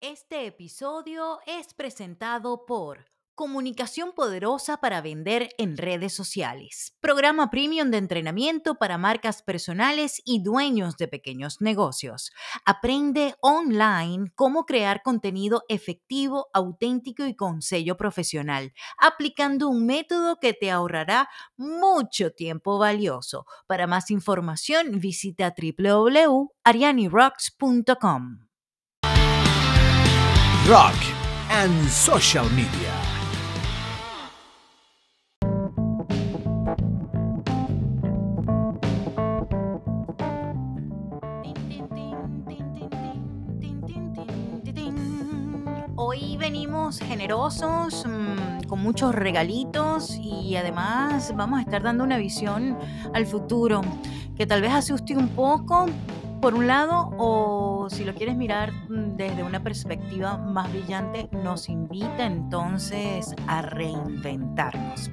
Este episodio es presentado por Comunicación Poderosa para Vender en Redes Sociales, programa premium de entrenamiento para marcas personales y dueños de pequeños negocios. Aprende online cómo crear contenido efectivo, auténtico y con sello profesional, aplicando un método que te ahorrará mucho tiempo valioso. Para más información, visita www.arianirocks.com. Rock and Social Media. Hoy venimos generosos, mm, con muchos regalitos y además vamos a estar dando una visión al futuro que tal vez asuste un poco por un lado o si lo quieres mirar mm, desde una perspectiva más brillante, nos invita entonces a reinventarnos.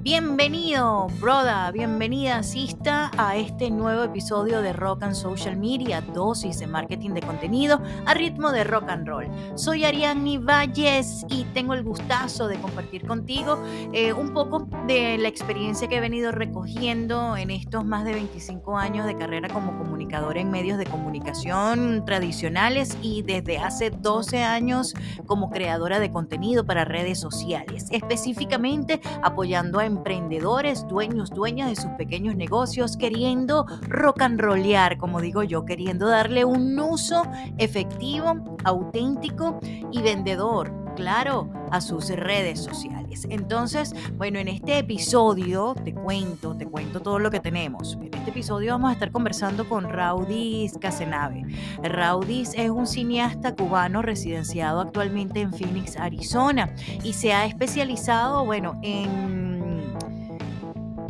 Bienvenido, broda, bienvenida, asista a este nuevo episodio de Rock and Social Media, dosis de marketing de contenido a ritmo de rock and roll. Soy Ariane Valles y tengo el gustazo de compartir contigo eh, un poco de la experiencia que he venido recogiendo en estos más de 25 años de carrera como comunicadora en medios de comunicación tradicionales y desde hace 12 años como creadora de contenido para redes sociales, específicamente apoyando a emprendedores, dueños, dueñas de sus pequeños negocios, queriendo rock and rollear, como digo yo, queriendo darle un uso efectivo, auténtico y vendedor, claro, a sus redes sociales. Entonces, bueno, en este episodio te cuento, te cuento todo lo que tenemos. En este episodio vamos a estar conversando con Raudis Casenave. Raudis es un cineasta cubano residenciado actualmente en Phoenix, Arizona, y se ha especializado, bueno, en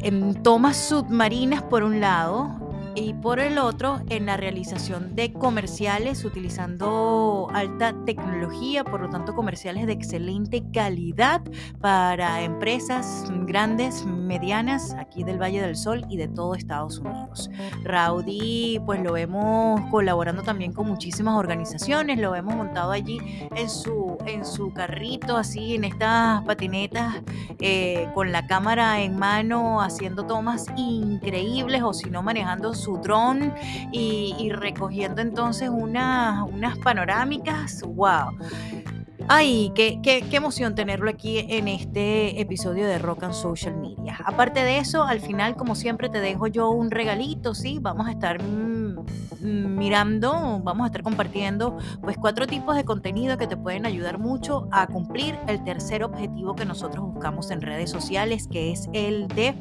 en tomas submarinas por un lado y por el otro en la realización de comerciales utilizando alta tecnología, por lo tanto comerciales de excelente calidad para empresas grandes, medianas, aquí del Valle del Sol y de todo Estados Unidos. Rowdy, pues lo vemos colaborando también con muchísimas organizaciones, lo vemos montado allí en su, en su carrito, así en estas patinetas, eh, con la cámara en mano, haciendo tomas increíbles o si no manejando su dron y, recogiendo entonces unas panorámicas. ¡Wow! Ay, qué, qué, qué, emoción tenerlo aquí en este episodio de Rock and Social Media. Aparte de eso, al final, como siempre, te dejo yo un regalito, ¿sí? Vamos a estar mm, mirando, vamos a estar compartiendo pues cuatro tipos de contenido que te pueden ayudar mucho a cumplir el tercer objetivo que nosotros buscamos en redes sociales, que es el de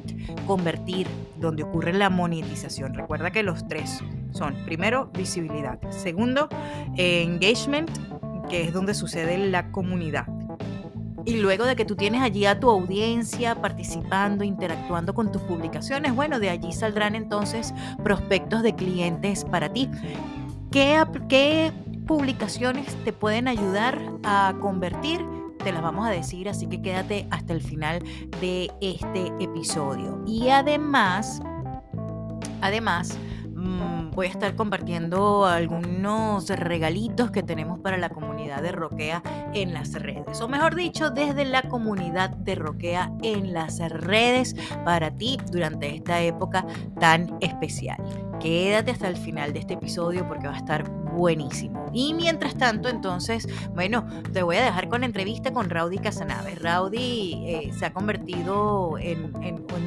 convertir, donde ocurre la monetización. Recuerda que los tres son, primero, visibilidad, segundo, engagement, que es donde sucede la comunidad. Y luego de que tú tienes allí a tu audiencia participando, interactuando con tus publicaciones, bueno, de allí saldrán entonces prospectos de clientes para ti. ¿Qué, qué publicaciones te pueden ayudar a convertir? Te las vamos a decir, así que quédate hasta el final de este episodio. Y además, además, Mm, voy a estar compartiendo algunos regalitos que tenemos para la comunidad de Roquea en las redes. O mejor dicho, desde la comunidad de Roquea en las redes para ti durante esta época tan especial. Quédate hasta el final de este episodio porque va a estar buenísimo. Y mientras tanto, entonces, bueno, te voy a dejar con entrevista con Raudy Casanave. Raudy eh, se ha convertido en,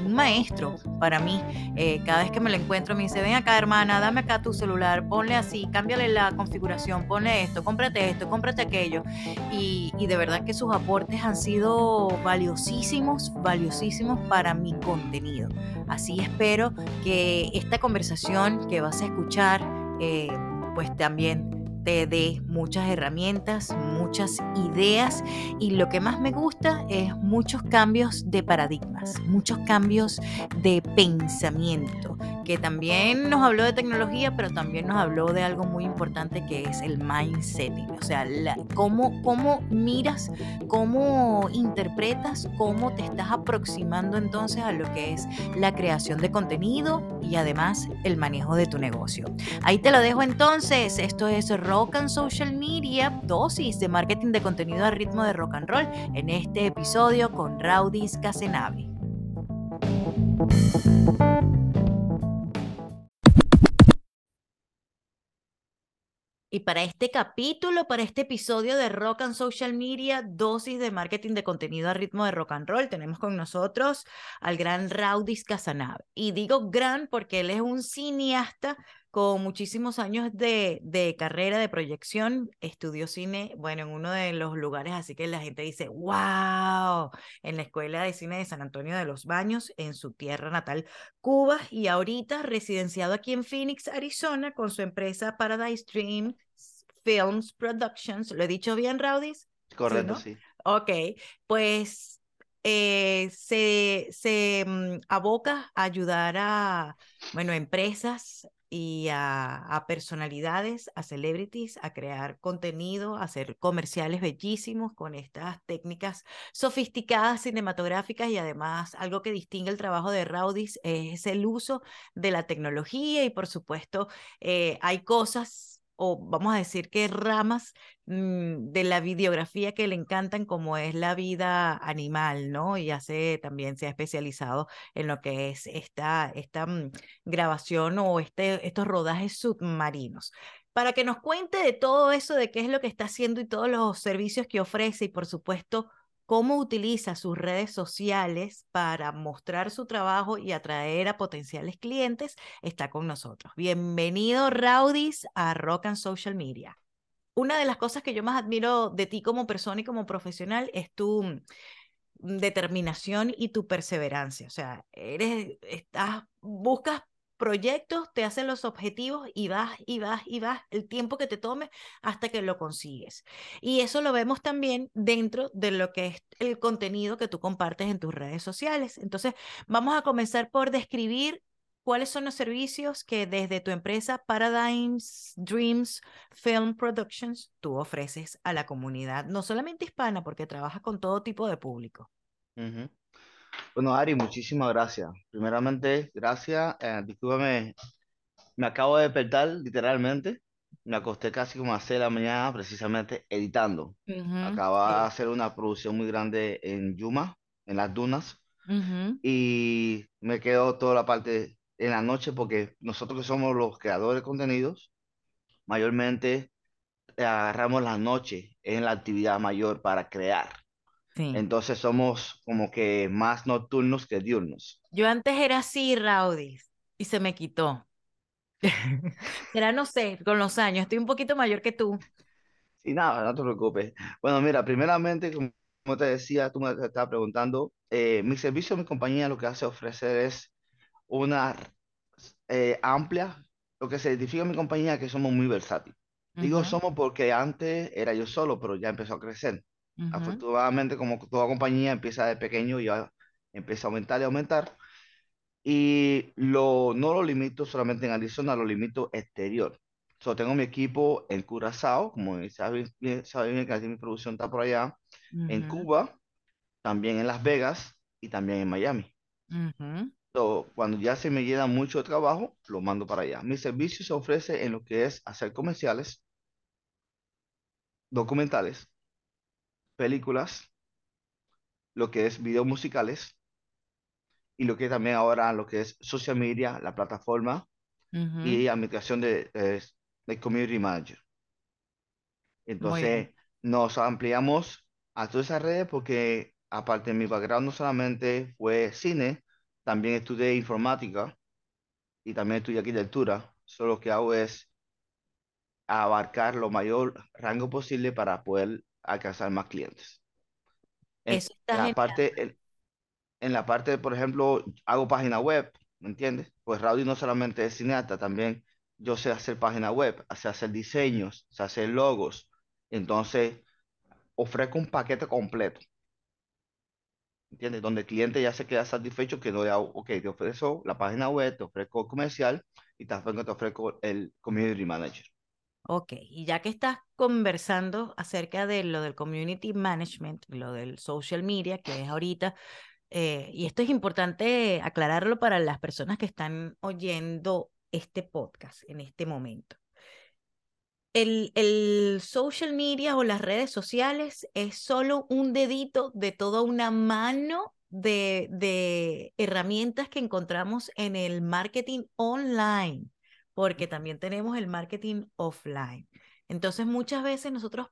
un maestro para mí. Eh, cada vez que me lo encuentro me dice, ven acá hermana, dame acá tu celular, ponle así, cámbiale la configuración, ponle esto, cómprate esto, cómprate aquello. Y, y de verdad que sus aportes han sido valiosísimos, valiosísimos para mi contenido. Así espero que esta conversación que vas a escuchar, eh, pues también te dé muchas herramientas, muchas ideas y lo que más me gusta es muchos cambios de paradigmas, muchos cambios de pensamiento que también nos habló de tecnología, pero también nos habló de algo muy importante que es el mindsetting, o sea, cómo, cómo miras, cómo interpretas, cómo te estás aproximando entonces a lo que es la creación de contenido y además el manejo de tu negocio. Ahí te lo dejo entonces, esto es Rock and Social Media, dosis de marketing de contenido a ritmo de rock and roll en este episodio con Raudis Casenave. Y para este capítulo, para este episodio de Rock and Social Media, dosis de marketing de contenido a ritmo de rock and roll, tenemos con nosotros al gran Raudis Casanave. Y digo gran porque él es un cineasta con muchísimos años de, de, carrera, de proyección, estudió cine, bueno, en uno de los lugares, así que la gente dice, wow, en la Escuela de Cine de San Antonio de los Baños, en su tierra natal, Cuba, y ahorita residenciado aquí en Phoenix, Arizona, con su empresa Paradise Dream Films Productions. ¿Lo he dicho bien, Raudis? Correcto, sí. Ok, pues eh, se, se mm, aboca a ayudar a, bueno, empresas y a, personalidades, a celebrities, a crear contenido, a hacer comerciales bellísimos con estas técnicas sofisticadas cinematográficas y además algo que distingue el trabajo de Raudis es el uso de la tecnología y por supuesto eh, hay cosas o vamos a decir que ramas mm, de la videografía que le encantan, como es la vida animal, ¿no? Y hace también se ha especializado en lo que es esta, esta mm, grabación o este, estos rodajes submarinos. Para que nos cuente de todo eso, de qué es lo que está haciendo y todos los servicios que ofrece y por supuesto cómo utiliza sus redes sociales para mostrar su trabajo y atraer a potenciales clientes, está con nosotros. Bienvenido, Raudis, a Rock and Social Media. Una de las cosas que yo más admiro de ti como persona y como profesional es tu mm, determinación y tu perseverancia. O sea, eres, estás, buscas proyectos, te hacen los objetivos y vas y vas y vas el tiempo que te tome hasta que lo consigues. Y eso lo vemos también dentro de lo que es el contenido que tú compartes en tus redes sociales. Entonces, vamos a comenzar por describir cuáles son los servicios que desde tu empresa Paradigms Dreams Film Productions tú ofreces a la comunidad, no solamente hispana, porque trabajas con todo tipo de público. Bueno, Ari, muchísimas gracias. Primeramente, gracias. Eh, discúlpame, me acabo de despertar, literalmente. Me acosté casi como a las 6 de la mañana, precisamente editando. Acaba de hacer una producción muy grande en Yuma, en las dunas. Y me quedo toda la parte en la noche porque nosotros que somos los creadores de contenidos, mayormente eh, agarramos la noche en la actividad mayor para crear. Entonces somos como que más nocturnos que diurnos. Yo antes era así, Raudis, y se me quitó. Será, no sé, con los años. Estoy un poquito mayor que tú. Sí, nada, no te preocupes. Bueno, mira, primeramente, como te decía, tú me estabas preguntando, eh, mi servicio, mi compañía, lo que hace ofrecer es una eh, amplia, lo que se identifica en mi compañía, que somos muy versátiles. Digo somos porque antes era yo solo, pero ya empezó a crecer. Afortunadamente, como toda compañía empieza de pequeño y ya empieza a aumentar y aumentar. Y lo, no lo limito solamente en Arizona, lo limito exterior. So, tengo mi equipo en Curazao, como saben sabe bien que mi producción está por allá, en Cuba, también en Las Vegas y también en Miami. cuando ya se me llena mucho trabajo, lo mando para allá. Mi servicio se ofrece en lo que es hacer comerciales, documentales, películas, lo que es videos musicales y lo que también ahora lo que es social media, la plataforma y administración de, de, community manager. Entonces nos ampliamos a todas esas redes porque aparte de mi background no solamente fue cine, también estudié informática y también estudié arquitectura. Solo lo que hago es abarcar lo mayor rango posible para poder alcanzar más clientes. En, la parte, en, la parte, por ejemplo, hago página web, ¿me entiendes? Pues Raudy no solamente es cineasta, también yo sé hacer página web, sé hacer diseños, sé hacer logos. Entonces, ofrezco un paquete completo. ¿entiendes? Donde el cliente ya se queda satisfecho que no ya, ok, te ofrezco la página web, te ofrezco el comercial y ofrezco, te ofrezco el community manager. Ok, y ya que estás conversando acerca de lo del community management, lo del social media, que es ahorita, eh, y esto es importante aclararlo para las personas que están oyendo este podcast en este momento. El, el, social media o las redes sociales es solo un dedito de toda una mano de, de herramientas que encontramos en el marketing online, porque también tenemos el marketing offline. Entonces, muchas veces nosotros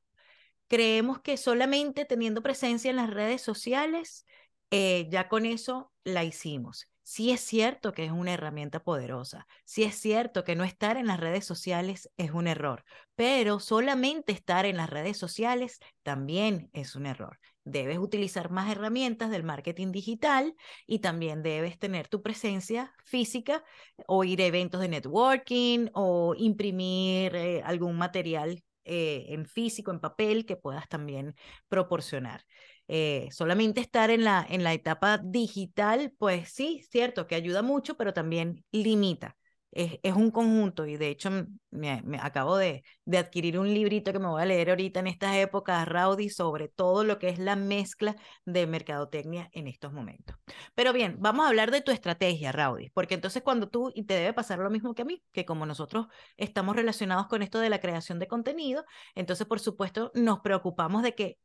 creemos que solamente teniendo presencia en las redes sociales, eh, ya con eso la hicimos. Sí es cierto que es una herramienta poderosa, sí es cierto que no estar en las redes sociales es un error, pero solamente estar en las redes sociales también es un error. Debes utilizar más herramientas del marketing digital y también debes tener tu presencia física o ir a eventos de networking o imprimir eh, algún material eh, en físico, en papel, que puedas también proporcionar. Eh, solamente estar en la, en la etapa digital, pues sí, cierto que ayuda mucho, pero también limita. Es, es un conjunto y de hecho me, me acabo de, de, adquirir un librito que me voy a leer ahorita en estas épocas, Rowdy, sobre todo lo que es la mezcla de mercadotecnia en estos momentos. Pero bien, vamos a hablar de tu estrategia, Rowdy, porque entonces cuando tú, y te debe pasar lo mismo que a mí, que como nosotros estamos relacionados con esto de la creación de contenido, entonces por supuesto nos preocupamos de que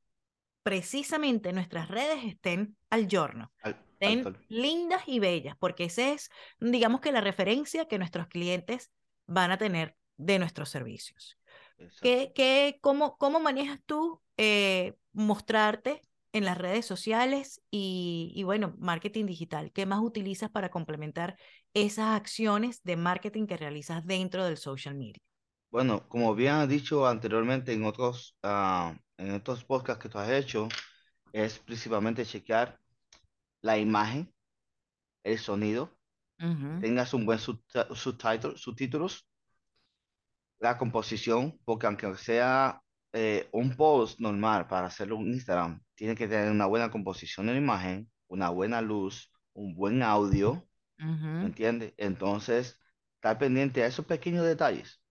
precisamente nuestras redes estén al giorno, estén lindas y bellas, porque esa es, digamos que la referencia que nuestros clientes van a tener de nuestros servicios. ¿Qué, qué, cómo, ¿Cómo manejas tú eh, mostrarte en las redes sociales y, y, bueno, marketing digital? ¿Qué más utilizas para complementar esas acciones de marketing que realizas dentro del social media? Bueno, como bien has dicho anteriormente en otros, uh, en estos podcasts que tú has hecho, es principalmente chequear la imagen, el sonido, uh -huh. tengas un buen subtítulo, subtítulos, la composición, porque aunque sea eh, un post normal para hacerlo en Instagram, tiene que tener una buena composición de la imagen, una buena luz, un buen audio, uh -huh. ¿me entiendes? Entonces, estar pendiente a esos pequeños detalles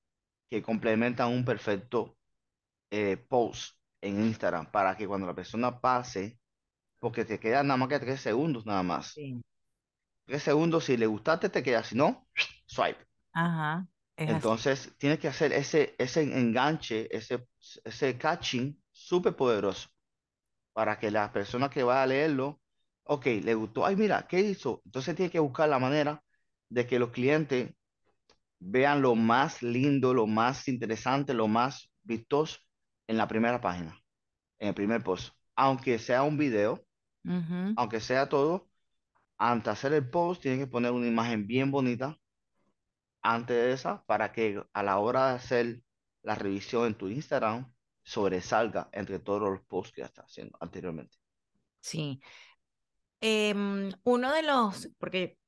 que complementan un perfecto eh, post en Instagram para que cuando la persona pase, porque te quedan nada más que tres segundos nada más. Sí. Tres segundos, si le gustaste, te queda, si no, swipe. Ajá. Entonces, así. tienes que hacer ese, ese enganche, ese, ese catching súper poderoso para que la persona que va a leerlo, ok, le gustó, ay, mira, ¿qué hizo? Entonces, tiene que buscar la manera de que los clientes vean lo más lindo, lo más interesante, lo más vistoso en la primera página, en el primer post. Aunque sea un video, aunque sea todo, antes de hacer el post, tienes que poner una imagen bien bonita antes de esa para que a la hora de hacer la revisión en tu Instagram sobresalga entre todos los posts que ya estás haciendo anteriormente. Sí. Eh, uno de los, porque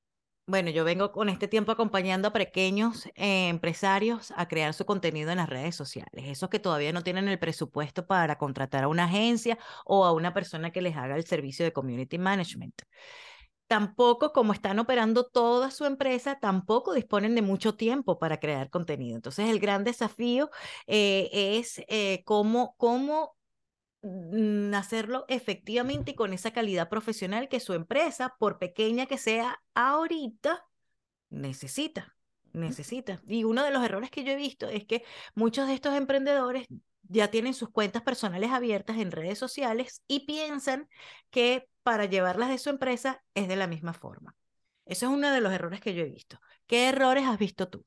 bueno, yo vengo con este tiempo acompañando a pequeños eh, empresarios a crear su contenido en las redes sociales. Esos que todavía no tienen el presupuesto para contratar a una agencia o a una persona que les haga el servicio de community management. Tampoco, como están operando toda su empresa, tampoco disponen de mucho tiempo para crear contenido. Entonces, el gran desafío eh, es eh, cómo, cómo hacerlo efectivamente y con esa calidad profesional que su empresa, por pequeña que sea ahorita, necesita, necesita. Y uno de los errores que yo he visto es que muchos de estos emprendedores ya tienen sus cuentas personales abiertas en redes sociales y piensan que para llevarlas de su empresa es de la misma forma. Eso es uno de los errores que yo he visto. ¿Qué errores has visto tú?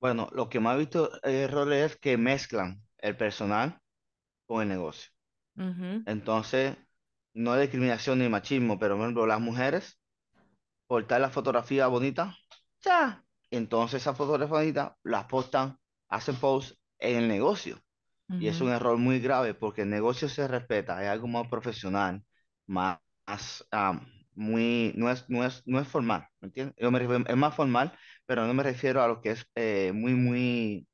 Bueno, lo que más he visto errores es que mezclan el personal con el negocio. Entonces, no hay discriminación ni machismo, pero por ejemplo, las mujeres, portar la fotografía bonita, ya. Entonces, esa fotografía bonita las postan, hacen post en el negocio. Y es un error muy grave porque el negocio se respeta, es algo más profesional, más, um, muy, no es, no es, no es formal, ¿me entiendes? Yo me refiero, es más formal, pero no me refiero a lo que es eh, muy, muy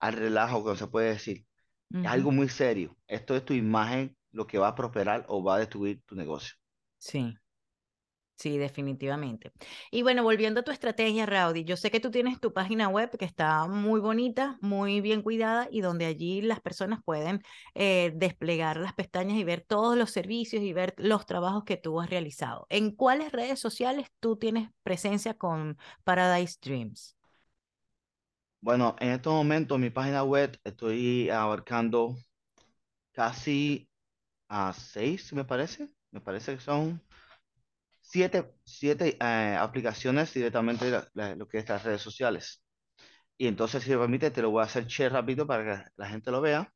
al relajo, como se puede decir. Uh -huh. Es algo muy serio. Esto es tu imagen lo que va a prosperar o va a destruir tu negocio. Sí. Sí, definitivamente. Y bueno, volviendo a tu estrategia, Rowdy, yo sé que tú tienes tu página web que está muy bonita, muy bien cuidada y donde allí las personas pueden eh, desplegar las pestañas y ver todos los servicios y ver los trabajos que tú has realizado. ¿En cuáles redes sociales tú tienes presencia con Paradise Dreams? Bueno, en estos momentos mi página web estoy abarcando casi a seis, me parece. Me parece que son siete, siete eh, aplicaciones directamente de la- la- lo que es las redes sociales. Y entonces, si me permite, te lo voy a hacer share rápido para que la gente lo vea.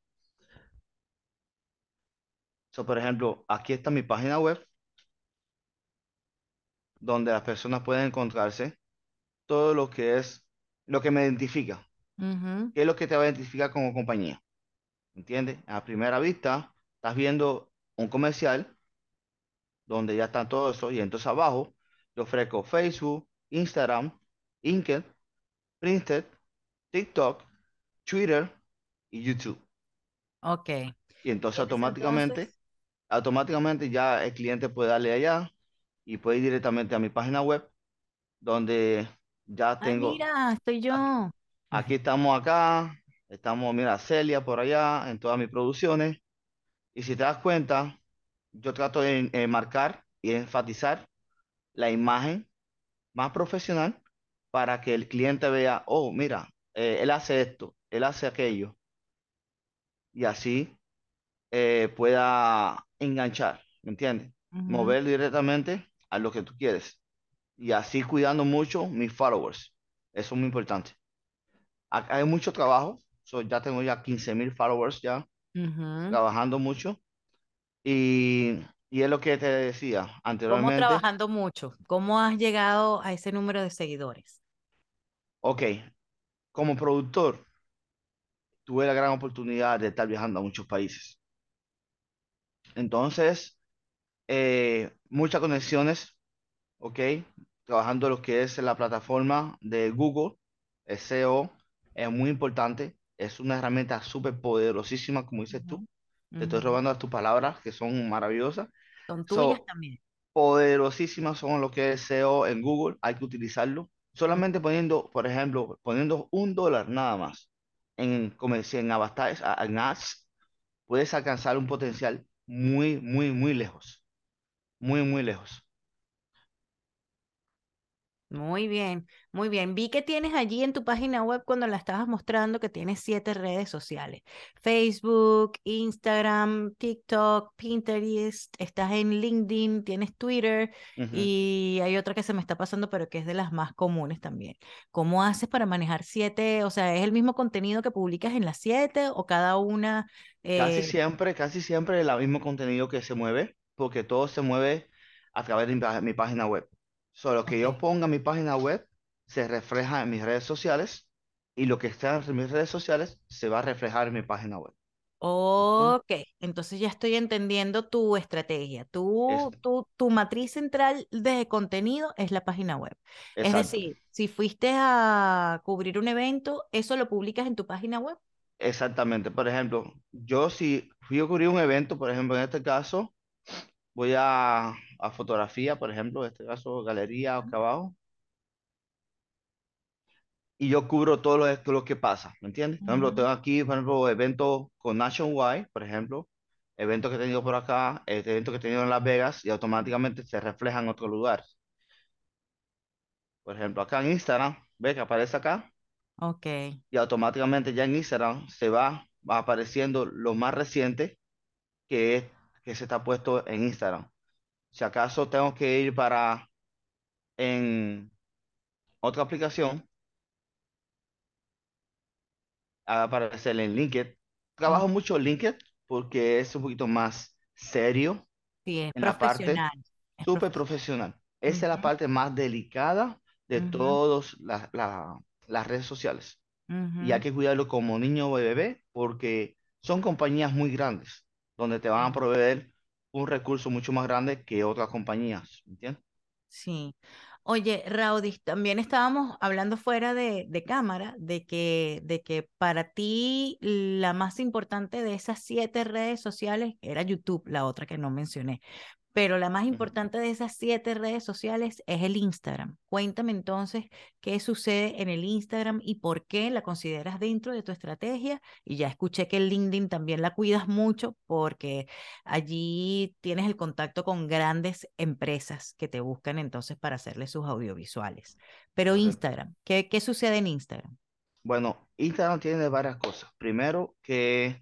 So, por ejemplo, aquí está mi página web, donde las personas pueden encontrarse todo lo que es lo que me identifica. ¿Qué es lo que te va a identificar como compañía? ¿Entiendes? A primera vista, estás viendo un comercial donde ya está todo eso, y entonces abajo yo ofrezco Facebook, Instagram, LinkedIn, Printed, TikTok, Twitter y YouTube. Ok. Y entonces ¿Tienes automáticamente, entonces? automáticamente ya el cliente puede darle allá y puede ir directamente a mi página web donde ya tengo, mira, estoy yo. aquí estamos acá, estamos, mira, Celia por allá en todas mis producciones. Y si te das cuenta, yo trato de eh, marcar y enfatizar la imagen más profesional para que el cliente vea, oh, mira, eh, él hace esto, él hace aquello, y así eh, pueda enganchar, ¿me entiendes? Ujú, Mover directamente a lo que tú quieres. Y así cuidando mucho mis followers. Eso es muy importante. Acá hay mucho trabajo. So, ya tengo ya 15 mil followers ya, ujú. trabajando mucho. Y, y es lo que te decía ¿Cómo anteriormente. trabajando mucho? ¿Cómo has llegado a ese número de seguidores? Ok, como productor, tuve la gran oportunidad de estar viajando a muchos países. Entonces, eh, muchas conexiones, ok, trabajando lo que es la plataforma de Google, el SEO, es muy importante. Es una herramienta súper poderosísima, como dices tú. Te estoy robando tus palabras, que son maravillosas. Son tuyas So, también. poderosísimas son lo que es SEO en Google. Hay que utilizarlo. Solamente poniendo, por ejemplo, poniendo un dólar nada más en, comerci- en advertise- en ads, puedes alcanzar un potencial muy, muy, muy lejos. Muy, muy lejos. Muy bien, muy bien. Vi que tienes allí en tu página web cuando la estabas mostrando que tienes siete redes sociales. Facebook, Instagram, TikTok, Pinterest, estás en LinkedIn, tienes Twitter y hay otra que se me está pasando, pero que es de las más comunes también. ¿Cómo haces para manejar siete? O sea, ¿es el mismo contenido que publicas en las siete o cada una? Casi eh, siempre, casi siempre el mismo contenido que se mueve, porque todo se mueve a través de mi página web. Solo que yo ponga en mi página web se refleja en mis redes sociales y lo que está en mis redes sociales se va a reflejar en mi página web. Ok, entonces ya estoy entendiendo tu estrategia. Es, Tu, tu, tu matriz central de contenido es la página web. Es decir, si fuiste a cubrir un evento, eso lo publicas en tu página web. exactamente. Por ejemplo, yo si fui a cubrir un evento, por ejemplo, en este caso, voy a, a fotografía, por ejemplo, en este caso, galería acá abajo. y yo cubro todo lo, todo lo que pasa, ¿me entiendes? Por ejemplo, tengo aquí, por ejemplo, eventos con Nationwide, por ejemplo, eventos que he tenido por acá, este, eventos que he tenido en Las Vegas y automáticamente se reflejan en otro lugar. Por ejemplo, acá en Instagram, ve que aparece acá Ok, y automáticamente ya en Instagram se va, va apareciendo lo más reciente que es que se está puesto en Instagram. Si acaso tengo que ir para en otra aplicación, aparecer en LinkedIn. Trabajo mucho en LinkedIn porque es un poquito más serio Sí, es en la parte súper profesional. Esa es la parte más delicada de todas las las redes sociales. Y hay que cuidarlo como niño o bebé porque son compañías muy grandes donde te van a proveer un recurso mucho más grande que otras compañías. ¿Entiendes? Sí. Oye, Raudis, también estábamos hablando fuera de, de cámara de que, de que para ti la más importante de esas siete redes sociales era YouTube, la otra que no mencioné. Pero la más importante de esas siete redes sociales es el Instagram. Cuéntame entonces qué sucede en el Instagram y por qué la consideras dentro de tu estrategia. Y ya escuché que el LinkedIn también la cuidas mucho porque allí tienes el contacto con grandes empresas que te buscan entonces para hacerle sus audiovisuales. Pero. Instagram, ¿qué, qué sucede en Instagram? Bueno, Instagram tiene varias cosas. Primero, que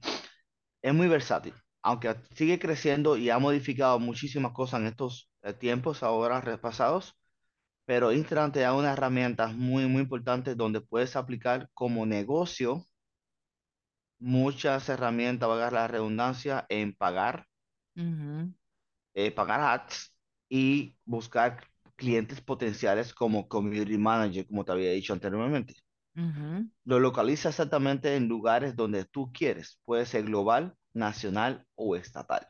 es muy versátil, aunque sigue creciendo y ha modificado muchísimas cosas en estos eh, tiempos ahora repasados, pero Instagram te da unas herramientas muy, muy importantes donde puedes aplicar como negocio muchas herramientas, valga la redundancia, en pagar, eh, pagar ads y buscar clientes potenciales como community manager, como te había dicho anteriormente. Lo localiza exactamente en lugares donde tú quieres. Puede ser global, nacional o estatal.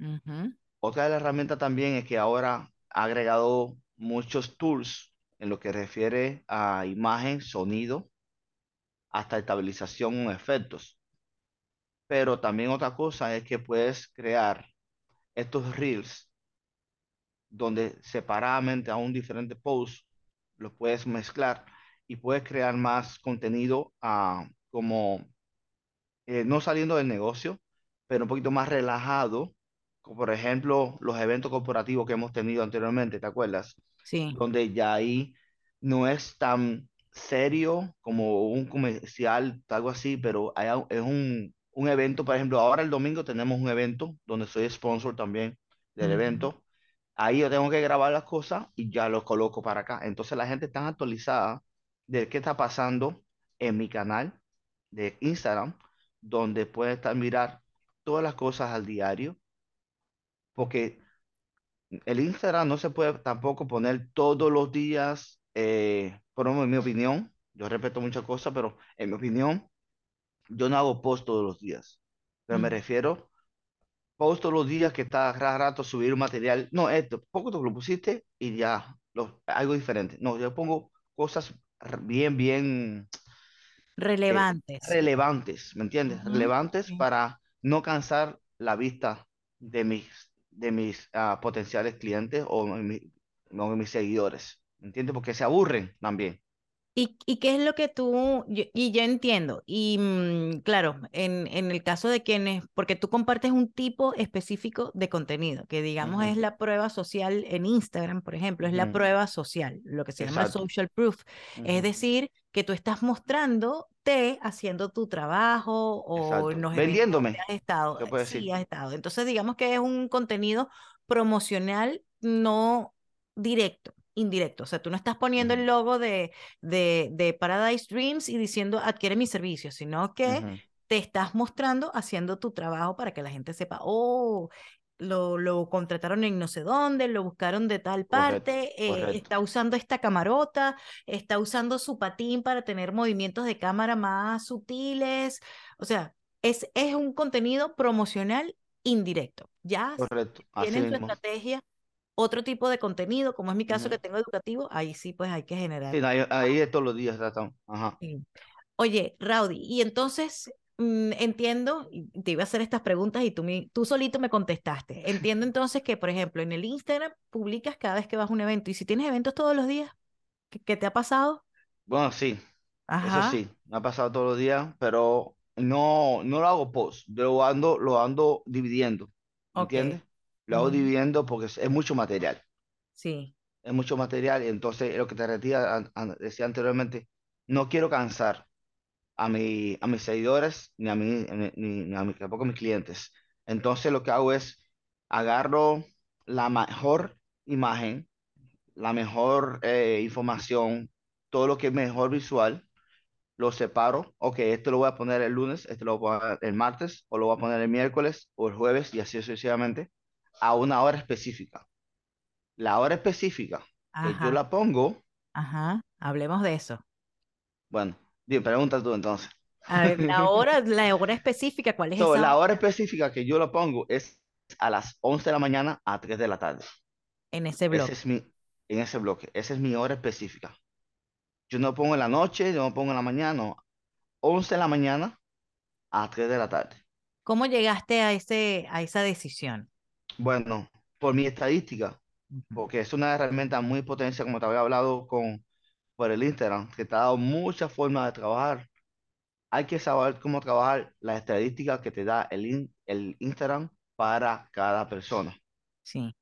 ujú, Otra de las herramientas también es que ahora ha agregado muchos tools en lo que refiere a imagen, sonido, hasta estabilización o efectos. Pero también otra cosa es que puedes crear estos reels donde separadamente a un diferente post los puedes mezclar y puedes crear más contenido ah, como eh, no saliendo del negocio, pero un poquito más relajado, como por ejemplo los eventos corporativos que hemos tenido anteriormente, ¿te acuerdas? Sí. Donde ya ahí no es tan serio como un comercial, algo así, pero hay es un, un evento, por ejemplo, ahora el domingo tenemos un evento donde soy sponsor también del ujú. evento. Ahí yo tengo que grabar las cosas y ya los coloco para acá. Entonces la gente está actualizada de qué está pasando en mi canal de Instagram donde puede estar mirar todas las cosas al diario, porque el Instagram no se puede tampoco poner todos los días, eh, por lo menos en mi opinión, yo respeto muchas cosas, pero en mi opinión, yo no hago post todos los días, pero me Ujú. refiero post todos los días que está cada rato subir un material, no, esto, poco tú lo pusiste y ya, lo, algo diferente, no, yo pongo cosas bien, bien eh, Relevantes. relevantes, ¿me entiendes? Relevantes para no cansar la vista de mis, de mis ah, potenciales clientes o mi- o mis seguidores, ¿me entiendes? Porque se aburren también. ¿Y, y qué es lo que tú, yo- y yo entiendo, y mm, claro, en, en el caso de quienes, porque tú compartes un tipo específico de contenido, que digamos es la prueba social en Instagram, por ejemplo, es la prueba social, lo que se llama social proof, es decir, que tú estás mostrándote haciendo tu trabajo o donde Vendiéndome, has estado, eh, puede sí decir. has estado. Entonces, digamos que es un contenido promocional no directo. Indirecto, o sea, tú no estás poniendo el logo de, de, de Paradise Dreams y diciendo adquiere mi servicio, sino que te estás mostrando haciendo tu trabajo para que la gente sepa, oh, lo, lo contrataron en no sé dónde, lo buscaron de tal Correcto, parte, eh, correcto, está usando esta camarota, está usando su patín para tener movimientos de cámara más sutiles, o sea, es, es un contenido promocional indirecto. Ya correcto. Tienen su mismo. estrategia otro tipo de contenido, como es mi caso Ujú. que tengo educativo, ahí sí pues hay que Sí, generar. no, ahí, ahí es todos los días. Ajá. Sí. Oye, Rowdy, y entonces entiendo, y te iba a hacer estas preguntas y tú, tú solito me contestaste. Entiendo entonces que, por ejemplo, en el Instagram publicas cada vez que vas a un evento y si tienes eventos todos los días, ¿qué, qué te ha pasado? Bueno, sí, eso Ajá, sí, me ha pasado todos los días, pero no, no lo hago post, lo ando, lo ando dividiendo, ¿me ok. entiendes? Lo hago ujú, dividiendo porque es, es mucho material, Sí. es mucho material, y entonces lo que te an- decía anteriormente, no quiero cansar a, mi, a mis seguidores ni a mí, ni, a mi- tampoco a mis clientes. Entonces lo que hago es agarro la mejor imagen, la mejor eh, información, todo lo que es mejor visual lo separo, ok, esto lo voy a poner el lunes, esto lo voy a poner el martes, o lo voy a poner el miércoles o el jueves y así sucesivamente, a una hora específica. La hora específica que yo la pongo, ajá. Hablemos de eso. bueno, pregunta tú entonces. A ver, la hora, la hora específica, ¿cuál es So, esa la hora específica que yo la pongo es a las 11 de la mañana a 3 de la tarde. en ese Ese blog? es mi, en ese bloque, esa es mi hora específica. Yo no pongo en la noche, yo no pongo en la mañana, no. 11 de la mañana a 3 de la tarde. ¿Cómo llegaste a ese, a esa decisión? Bueno. por mi estadística, porque es una herramienta muy potencia, como te había hablado con, por el Instagram, que te ha dado muchas formas de trabajar. Hay que saber cómo trabajar las estadísticas que te da el, in- el Instagram para cada persona. Sí.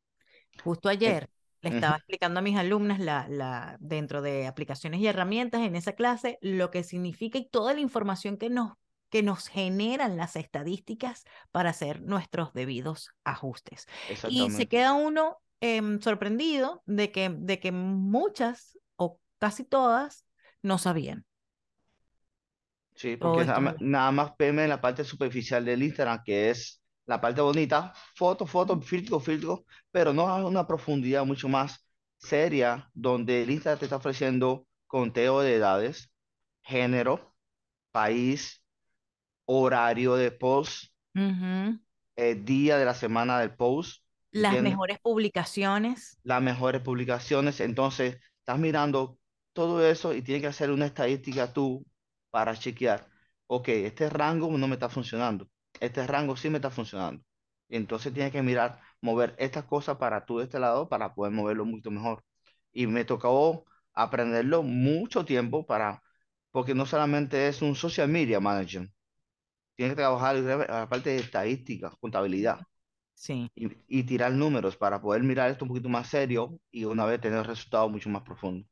Justo Eh, ayer le estaba explicando a mis alumnas la, la, dentro de aplicaciones y herramientas en esa clase lo que significa y toda la información que nos, que nos generan las estadísticas para hacer nuestros debidos ajustes. Y se queda uno em, sorprendido de que, de que muchas casi todas no sabían Sí, porque nada, ma- nada más veme la parte superficial del Instagram, que es la parte bonita, foto, foto, filtro, filtro, pero no hay una profundidad mucho más seria donde el Instagram te está ofreciendo conteo de edades, género, país, horario de post, Ujú. eh, día de la semana del post, Las ¿entiendes? mejores publicaciones. las mejores publicaciones. Entonces, estás mirando todo eso y tienes que hacer una estadística tú para chequear, ok, este rango no me está funcionando, este rango sí me está funcionando. Entonces tienes que mirar, mover estas cosas para tú de este lado para poder moverlo mucho mejor. Y me tocó aprenderlo mucho tiempo para, porque no solamente es un social media manager, tienes que trabajar la parte de estadística, contabilidad Sí. y, y tirar números para poder mirar esto un poquito más serio y una vez tener resultados mucho más profundos.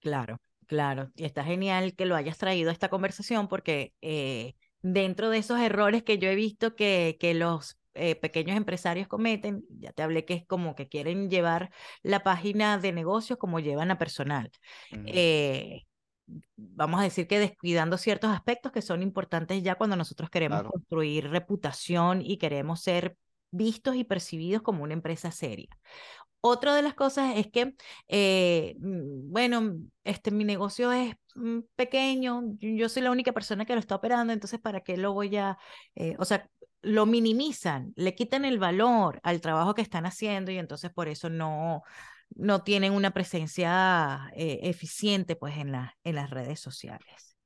Claro, claro. Y está genial que lo hayas traído a esta conversación porque eh, dentro de esos errores que yo he visto que, que los eh, pequeños empresarios cometen, ya te hablé que es como que quieren llevar la página de negocios como llevan a personal. Eh, vamos a decir que descuidando ciertos aspectos que son importantes ya cuando nosotros queremos Claro. construir reputación y queremos ser vistos y percibidos como una empresa seria. Otra de las cosas es que, eh, mm, bueno, este, mi negocio es mm, pequeño, yo soy la única persona que lo está operando, entonces, ¿para qué lo voy a, eh, o sea, lo minimizan, le quitan el valor al trabajo que están haciendo y entonces por eso no, no tienen una presencia eh, eficiente, pues, en la, en las redes sociales.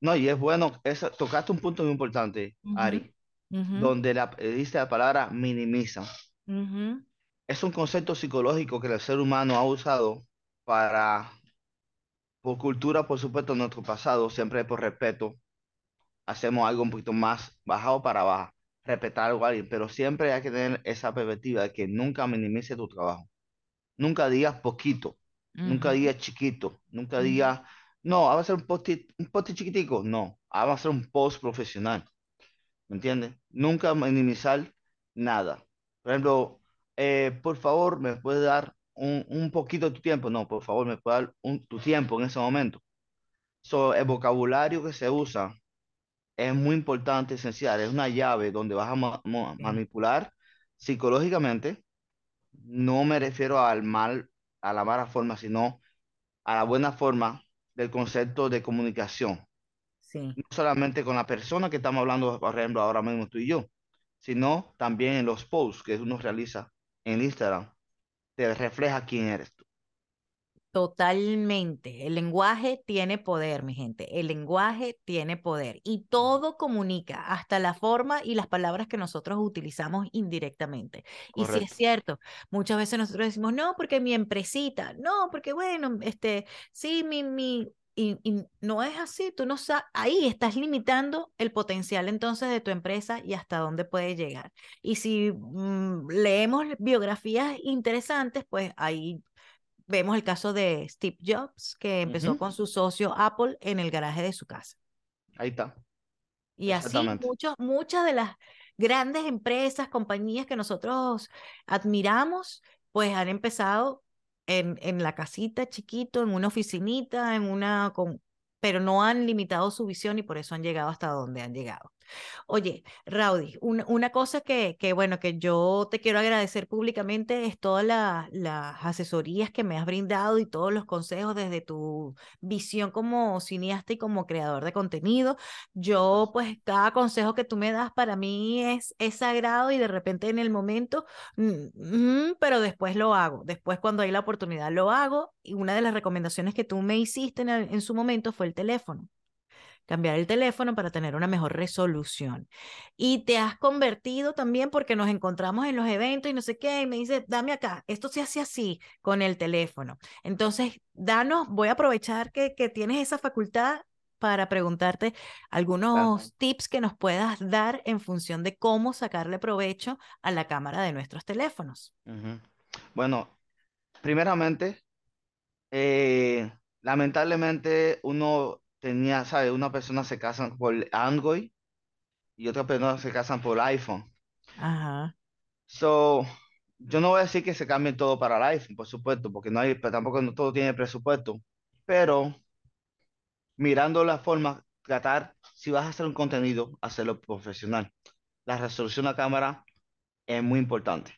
No, y es bueno, eso, tocaste un punto muy importante, Ujú, Ari, donde la, eh, dice la palabra minimiza. Es un concepto psicológico que el ser humano ha usado para, por cultura, por supuesto, nuestro pasado, siempre por respeto, hacemos algo un poquito más bajado para abajo, respetar algo a alguien, pero siempre hay que tener esa perspectiva de que nunca minimice tu trabajo. Nunca digas poquito, nunca digas chiquito, nunca digas, no, va a ser un post un post chiquitico, no, va a ser un post profesional, ¿me entiendes? Nunca minimizar nada. Por ejemplo, eh, por favor, ¿me puedes dar un, un poquito de tu tiempo? No, por favor, ¿me puedes dar un- tu tiempo en ese momento? So, el vocabulario que se usa es muy importante, esencial, es una llave donde vas a ma- ma- Sí. manipular psicológicamente. No me refiero al mal, a la mala forma, sino a la buena forma del concepto de comunicación. Sí. No solamente con la persona que estamos hablando, por ejemplo, ahora mismo tú y yo, sino también en los posts que uno realiza en Instagram. Te refleja quién eres tú. Totalmente. El lenguaje tiene poder, mi gente. El lenguaje tiene poder y todo comunica, hasta la forma y las palabras que nosotros utilizamos indirectamente. Y sí es cierto, muchas veces nosotros decimos, no, porque mi empresita, no, porque bueno, este, sí, mi, mi, y, y no es así, tú no sabes, ahí estás limitando el potencial entonces de tu empresa y hasta dónde puede llegar. Y si mm, leemos biografías interesantes, pues ahí Vemos el caso de Steve Jobs, que empezó con su socio Apple en el garaje de su casa. Ahí está. Y así muchos, muchas de las grandes empresas, compañías que nosotros admiramos, pues han empezado en, en la casita chiquito, en una oficinita, en una, con, pero no han limitado su visión y por eso han llegado hasta donde han llegado. Oye, Raudy, una, una cosa que, que, bueno, que yo te quiero agradecer públicamente es todas la- las asesorías que me has brindado y todos los consejos desde tu visión como cineasta y como creador de contenido. Yo, pues, cada consejo que tú me das para mí es, es sagrado y de repente en el momento, mm, mm, pero después lo hago. Después, cuando hay la oportunidad, lo hago. Y una de las recomendaciones que tú me hiciste en, el- en su momento fue el teléfono cambiar el teléfono para tener una mejor resolución. Y te has convertido también porque nos encontramos en los eventos y no sé qué, y me dice, dame acá, esto se hace así con el teléfono. Entonces, danos, voy a aprovechar que, que tienes esa facultad para preguntarte algunos tips que nos puedas dar en función de cómo sacarle provecho a la cámara de nuestros teléfonos. Bueno, primeramente, eh, lamentablemente uno tenía, ¿sabes? Una persona se casan por Android y otra persona se casan por iPhone. Ajá. So, yo no voy a decir que se cambie todo para el iPhone, por supuesto, porque no hay, pero tampoco no todo tiene presupuesto. Pero mirando la forma, tratar, si vas a hacer un contenido, hacerlo profesional. La resolución de la cámara es muy importante.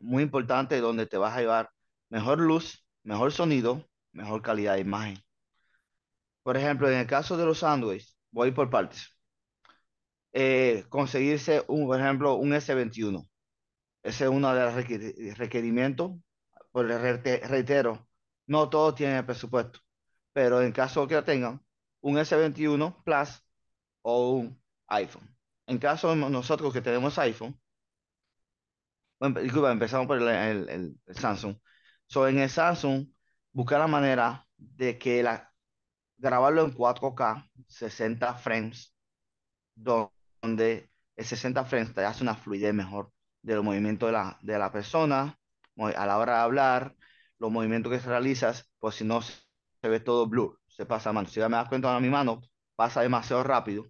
Muy importante donde te vas a llevar mejor luz, mejor sonido, mejor calidad de imagen. Por ejemplo, en el caso de los Androids, voy por partes. Eh, conseguirse, un, por ejemplo, un S21. Ese es uno de los requerimientos. Por reitero, no todo tiene presupuesto pero en caso que tengan un S21 Plus o un iPhone. En caso de nosotros que tenemos iPhone, disculpa, empezamos por el, Samsung. So, en el Samsung, buscar la manera de que la, grabarlo en 4K, 60 frames, donde el 60 frames te hace una fluidez mejor de los movimientos de la, de la persona, a la hora de hablar, los movimientos que realizas, pues si no se ve todo blur, se pasa mano. Si ya me das cuenta, mi mano pasa demasiado rápido,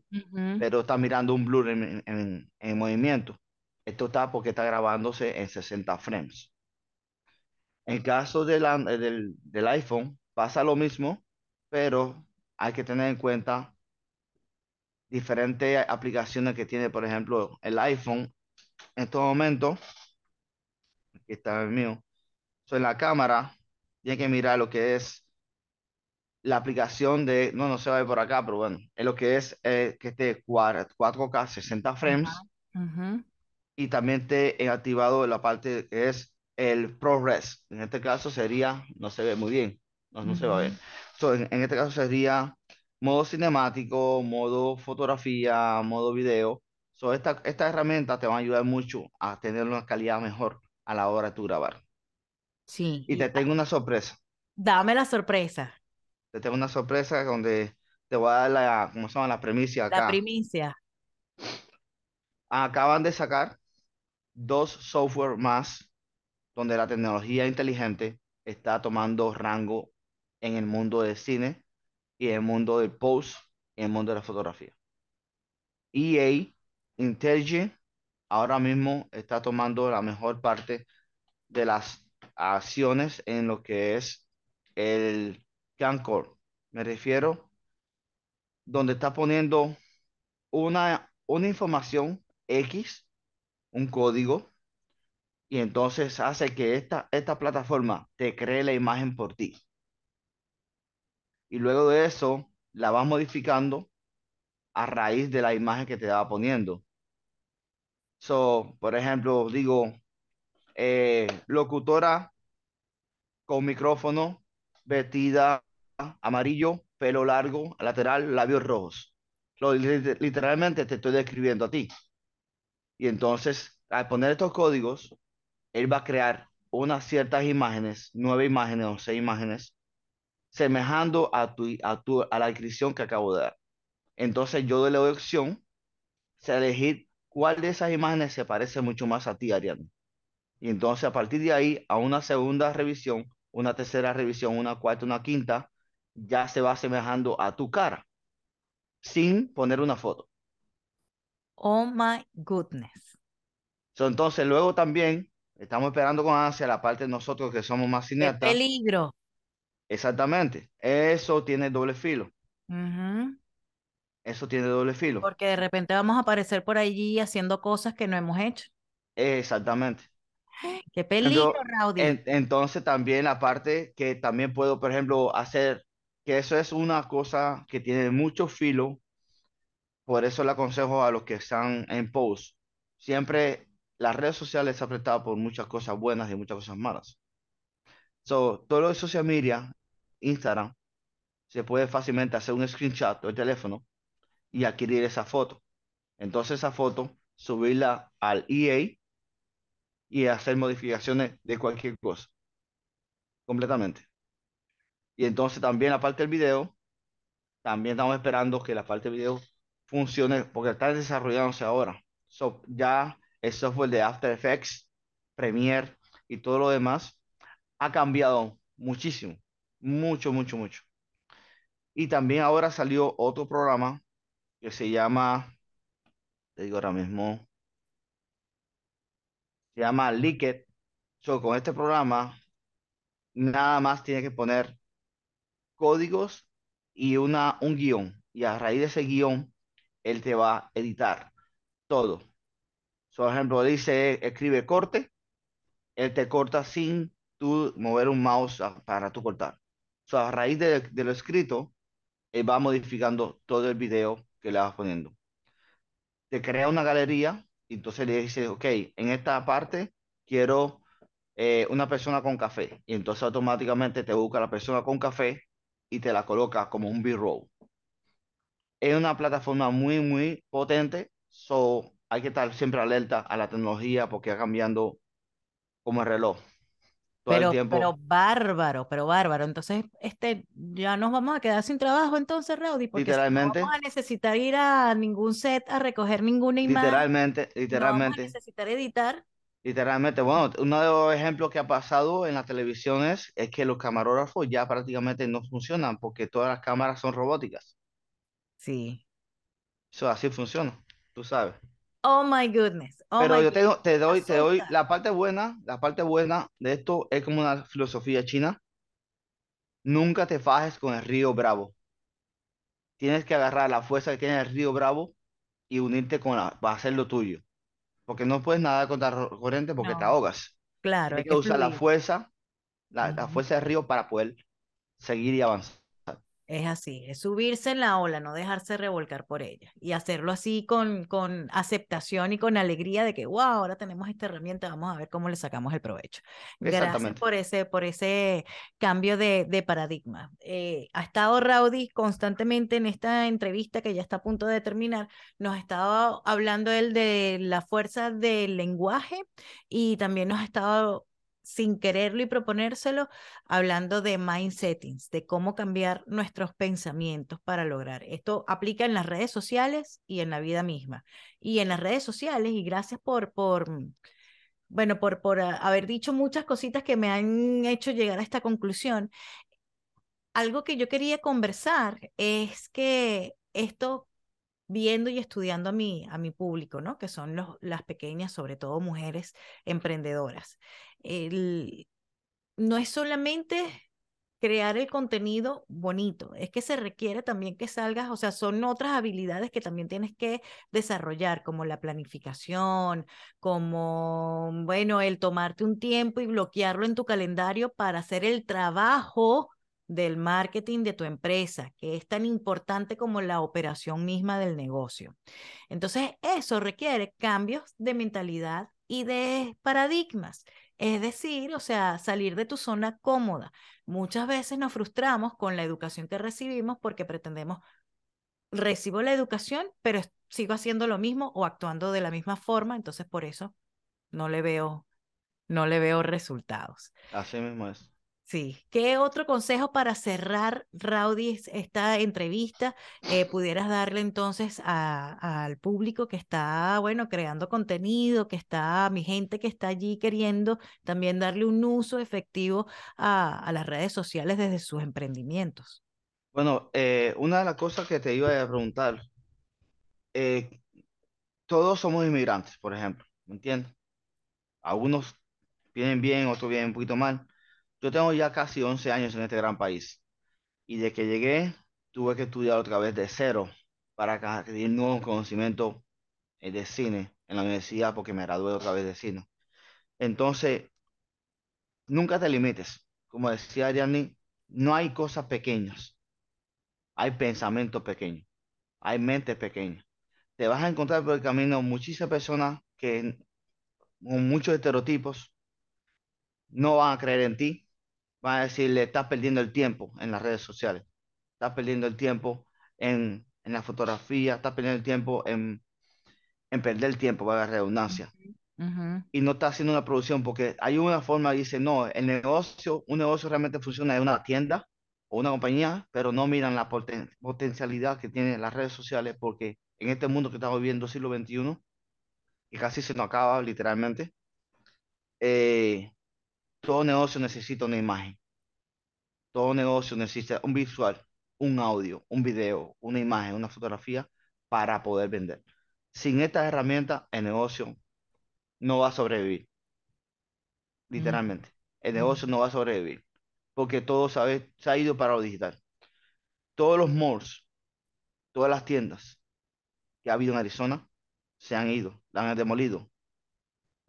pero está mirando un blur en, en, movimiento. Esto está porque está grabándose en 60 frames. En caso del, del, del iPhone, pasa lo mismo, pero hay que tener en cuenta diferentes aplicaciones que tiene, por ejemplo, el iPhone. En estos momentos, aquí está el mío, so, en la cámara, tiene que mirar lo que es la aplicación de, no, no se va a ver por acá, pero bueno, es lo que es eh, que esté 4K 60 frames y también te he activado la parte que es el ProRes. En este caso sería, no se ve muy bien, no, se va a ver. En, este caso sería modo cinemático, modo fotografía, modo video. So, esta, esta herramienta te va a ayudar mucho a tener una calidad mejor a la hora de tu grabar. Sí. Y te tengo una sorpresa. Dame la sorpresa te tengo una sorpresa donde te voy a dar la, ¿cómo se llama? La primicia acá. La primicia. Acaban de sacar dos software más donde la tecnología inteligente está tomando rango en el mundo del cine y el mundo del post y el mundo de la fotografía. EA Intelligent ahora mismo está tomando la mejor parte de las acciones en lo que es el Camcore. Me refiero donde está poniendo una, una información X, un código, y entonces hace que esta, esta plataforma te cree la imagen por ti. Y luego de eso, la vas modificando a raíz de la imagen que te va poniendo. So, por ejemplo, digo, eh, locutora con micrófono vestida amarillo, pelo largo, lateral, labios rojos. literalmente te estoy describiendo a ti. Y entonces, al poner estos códigos, él va a crear unas ciertas imágenes, nueve imágenes o seis imágenes, semejando a, tu, a, tu, a la descripción que acabo de dar. Entonces yo de la opción, se elegir cuál de esas imágenes se parece mucho más a ti, Ariane. Y entonces a partir de ahí, a una segunda revisión, una tercera revisión, una cuarta, una quinta, ya se va asemejando a tu cara, sin poner una foto. Oh my goodness. entonces, luego también estamos esperando con ansia la parte de nosotros que somos más cineastas. peligro! Exactamente. Eso tiene doble filo. Eso tiene doble filo. Porque de repente vamos a aparecer por allí haciendo cosas que no hemos hecho. Exactamente. Qué peligro, Raudy. entonces también aparte que también puedo, por ejemplo, hacer que eso es una cosa que tiene mucho filo, por eso le aconsejo a los que están en post, siempre las redes sociales se han prestado por muchas cosas buenas y muchas cosas malas. So, todo lo de social media, Instagram, se puede fácilmente hacer un screenshot del teléfono y adquirir esa foto. Entonces esa foto, subirla al EA y hacer modificaciones de cualquier cosa. Completamente. Y entonces también aparte del video, también estamos esperando que la parte del video funcione porque está desarrollándose ahora. So, ya el software de After Effects, Premiere y todo lo demás ha cambiado muchísimo. Mucho, mucho, mucho. Y también ahora salió otro programa que se llama, te digo ahora mismo, se llama Liquid. So, con este programa, nada más tiene que poner códigos y una, un guion. Y a raíz de ese guion, él te va a editar todo. Por ejemplo, dice, escribe corte, él te corta sin tú mover un mouse para tú cortar. So, a raíz de, lo escrito, él va modificando todo el video que le vas poniendo. Te crea una galería y entonces le dice, ok, en esta parte quiero eh, una persona con café. Y entonces automáticamente te busca la persona con café y te la coloca como un B-roll. Es una plataforma muy, muy potente. So, hay que estar siempre alerta a la tecnología porque va cambiando como el reloj. Todo Pero, el tiempo. pero bárbaro, pero bárbaro. Entonces, este, ya nos vamos a quedar sin trabajo entonces, Rowdy, porque si no Literalmente. vamos a necesitar ir a ningún set a recoger ninguna imagen, Literalmente, no vamos a literalmente, necesitar editar. literalmente. Bueno, uno de los ejemplos que ha pasado en las televisiones es que los camarógrafos ya prácticamente no funcionan porque todas las cámaras son robóticas. Sí. Eso así funciona, tú sabes. Oh my goodness. Oh Pero my yo tengo, te doy, te doy la parte buena, la parte buena de esto es como una filosofía china. Nunca te fajes con el río Bravo. Tienes que agarrar la fuerza que tiene el río Bravo y unirte con la, para hacer lo tuyo. Porque no puedes nadar contra la corriente porque te ahogas. claro, hay Tienes que que usar la fuerza, la, la fuerza del río para poder seguir y avanzar. Es así, es subirse en la ola, no dejarse revolcar por ella y hacerlo así con, con aceptación y con alegría de que, wow, ahora tenemos esta herramienta, vamos a ver cómo le sacamos el provecho. Gracias por ese, por ese cambio de, de paradigma. Eh, ha estado Rowdy constantemente en esta entrevista que ya está a punto de terminar, nos ha estado hablando él de la fuerza del lenguaje y también nos ha estado sin quererlo y proponérselo, hablando de mind settings, de cómo cambiar nuestros pensamientos para lograr. Esto aplica en las redes sociales y en la vida misma. Y en las redes sociales, y gracias por, por bueno, por, por ah, haber dicho muchas cositas que me han hecho llegar a esta conclusión. Algo que yo quería conversar es que esto viendo y estudiando a mi, a mi público, ¿no? Que son los, las pequeñas, sobre todo mujeres emprendedoras. El, no es solamente crear el contenido bonito, es que se requiere también que salgas, o sea, son otras habilidades que también tienes que desarrollar, como la planificación, como, bueno, el tomarte un tiempo y bloquearlo en tu calendario para hacer el trabajo del marketing de tu empresa, que es tan importante como la operación misma del negocio. Entonces, eso requiere cambios de mentalidad y de paradigmas. Es decir, o sea, salir de tu zona cómoda. Muchas veces nos frustramos con la educación que recibimos porque pretendemos, recibo la educación, pero sigo haciendo lo mismo o actuando de la misma forma, entonces por eso no le veo, no le veo resultados. Así mismo es. Sí. ¿Qué otro consejo para cerrar, Rowdy, esta entrevista eh, pudieras darle entonces al público que está, bueno, creando contenido, que está, mi gente que está allí queriendo también darle un uso efectivo a, a las redes sociales desde sus emprendimientos? Bueno, eh, una de las cosas que te iba a preguntar, eh, todos somos inmigrantes, por ejemplo, ¿me entiendes? Algunos vienen bien, otros vienen un poquito mal. Yo tengo ya casi 11 años en este gran país y de que llegué tuve que estudiar otra vez de cero para adquirir nuevos conocimientos eh, de cine en la universidad porque me gradué otra vez de cine. Entonces, nunca te limites. Como decía Ariadne, no hay cosas pequeñas, hay pensamientos pequeños, hay mentes pequeñas. Te vas a encontrar por el camino muchísimas personas que con muchos estereotipos no van a creer en ti, van a decirle, estás perdiendo el tiempo en las redes sociales, estás perdiendo el tiempo en, en la fotografía, estás perdiendo el tiempo en, en perder el tiempo, para la redundancia. Ujú. Y no estás haciendo una producción porque hay una forma, dice, no, el negocio, un negocio realmente funciona en una tienda o una compañía, pero no miran la poten- potencialidad que tienen las redes sociales porque en este mundo que estamos viviendo, siglo XXI, y casi se nos acaba literalmente, eh, todo negocio necesita una imagen, todo negocio necesita un visual, un audio, un video, una imagen, una fotografía para poder vender. Sin estas herramientas, el negocio no va a sobrevivir, literalmente. El negocio no va a sobrevivir porque todo sabe- se ha ido para lo digital. Todos los malls, todas las tiendas que ha habido en Arizona se han ido, la han demolido.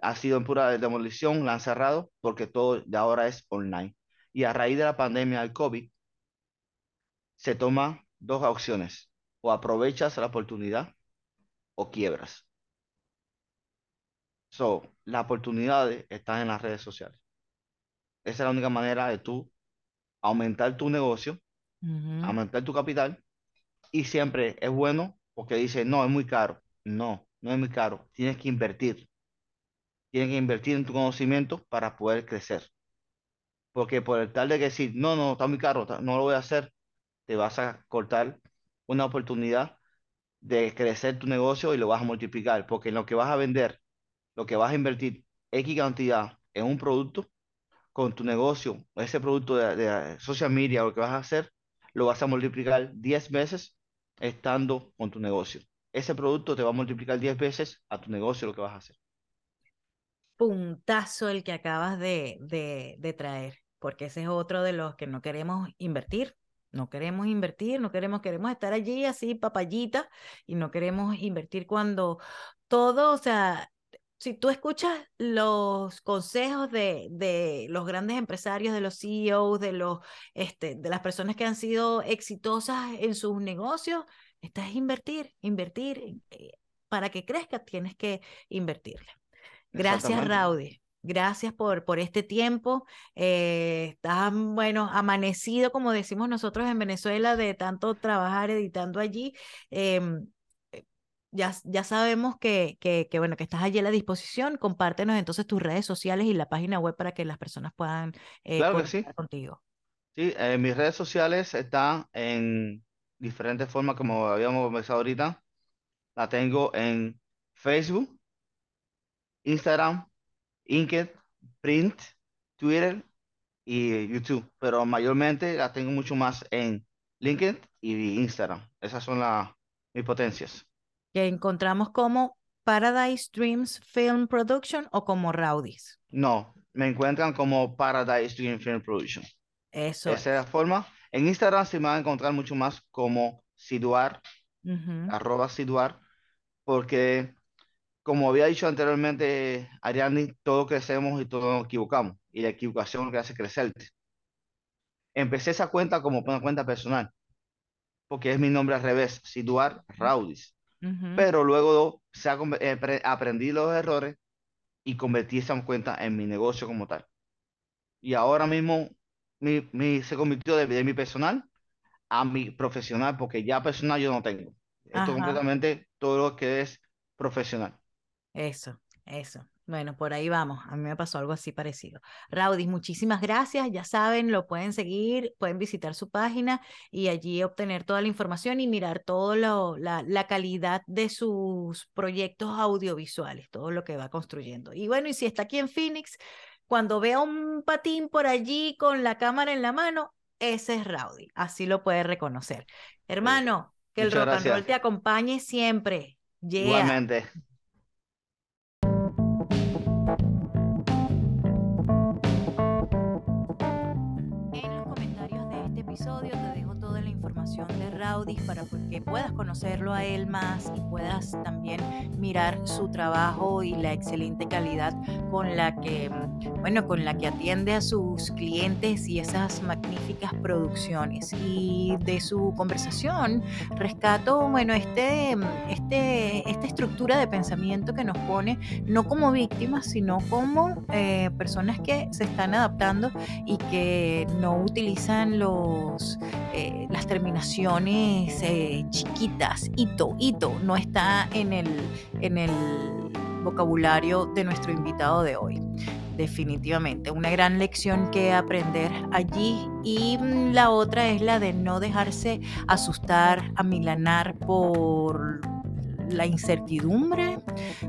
Ha sido en pura demolición, la han cerrado porque todo de ahora es online. Y a raíz de la pandemia del COVID, se toman dos opciones. O aprovechas la oportunidad o quiebras. So, las oportunidades están en las redes sociales. Esa es la única manera de tú aumentar tu negocio, aumentar tu capital. Y siempre es bueno porque dice, no, es muy caro. No, no es muy caro. Tienes que invertir. Tienes que invertir en tu conocimiento para poder crecer. Porque por el tal de que decir, no, no, está muy caro, no lo voy a hacer, te vas a cortar una oportunidad de crecer tu negocio y lo vas a multiplicar. Porque en lo que vas a vender, lo que vas a invertir X cantidad en un producto, con tu negocio, ese producto de, de social media, lo que vas a hacer, lo vas a multiplicar 10 veces estando con tu negocio. Ese producto te va a multiplicar 10 veces a tu negocio lo que vas a hacer. Puntazo el que acabas de, de, de traer, porque ese es otro de los que no queremos invertir. No queremos invertir, no queremos, queremos estar allí así, papayita, y no queremos invertir cuando todo, o sea, si tú escuchas los consejos de, de los grandes empresarios, de los CEOs, de, los, este, de las personas que han sido exitosas en sus negocios, estás invertir, invertir. eh, Para que crezca tienes que invertirle. Gracias. Raudy. Gracias por, por este tiempo. Eh, estás, bueno, amanecido, como decimos nosotros en Venezuela, de tanto trabajar editando allí. Em, eh, ya, ya sabemos que, que, que, bueno, que estás allí a la disposición. Compártenos entonces tus redes sociales y la página web para que las personas puedan eh, Claro que sí. contigo. Sí, eh, mis redes sociales están en diferentes formas, como habíamos conversado ahorita. La tengo en Facebook, Instagram, Inked, Print, Twitter y YouTube, pero mayormente la tengo mucho más en LinkedIn y Instagram. Esas son las mis potencias. Que encontramos como Paradise Dreams Film Production o como Rowdies. No, me encuentran como Paradise Dream Film Production. Eso Esa es la forma. En Instagram se me va a encontrar mucho más como Siduar, arroba Siduar, porque como había dicho anteriormente, Ariadne, todos crecemos y todos nos equivocamos. Y la equivocación es lo que hace crecerte. Empecé esa cuenta como una cuenta personal, porque es mi nombre al revés, Siduar Raudis. Ujú. Pero luego se ha eh, pre- aprendí los errores y convertí esa cuenta en mi negocio como tal. Y ahora mismo mi, mi- se convirtió de, de mi personal a mi profesional, porque ya personal yo no tengo. Esto Ajá. completamente todo lo que es profesional. Eso, eso. Bueno, por ahí vamos. A mí me pasó algo así parecido. Raudis, muchísimas gracias. Ya saben, lo pueden seguir, pueden visitar su página y allí obtener toda la información y mirar todo lo, la, la calidad de sus proyectos audiovisuales, todo lo que va construyendo. Y bueno, y si está aquí en Phoenix, cuando vea un patín por allí con la cámara en la mano, ese es Rowdy. Así lo puede reconocer. Hermano, que el rock and roll te acompañe siempre. Yeah. Igualmente. Episodio te dejo toda la información de Raudis para que puedas conocerlo a él más y puedas también mirar su trabajo y la excelente calidad con la que mm, bueno, con la que atiende a sus clientes y esas magníficas producciones. Y de su conversación rescato, bueno, este, este, esta estructura de pensamiento que nos pone no como víctimas, sino como eh, personas que se están adaptando y que no utilizan los, eh, las terminaciones eh, chiquitas, hito, hito, no está en el, en el vocabulario de nuestro invitado de hoy. Definitivamente, una gran lección que aprender allí y mm, la otra es la de no dejarse asustar, amilanar por la incertidumbre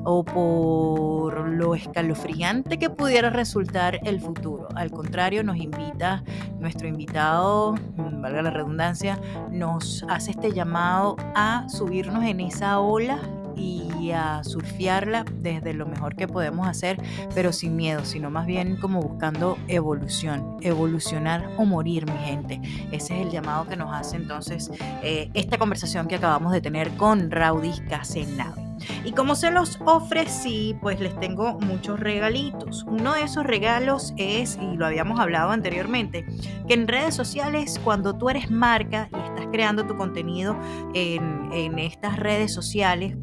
o por lo escalofriante que pudiera resultar el futuro. Al contrario, nos invita, nuestro invitado, mm, valga la redundancia, nos hace este llamado a subirnos en esa ola y a surfearla desde lo mejor que podemos hacer, pero sin miedo, sino más bien como buscando evolución, evolucionar o morir, mi gente. Ese es el llamado que nos hace entonces eh, esta conversación que acabamos de tener con Raudis Casenave. Y como se los ofrecí, pues les tengo muchos regalitos. Uno de esos regalos es, y lo habíamos hablado anteriormente, que en redes sociales, cuando tú eres marca y estás creando tu contenido en, en estas redes sociales,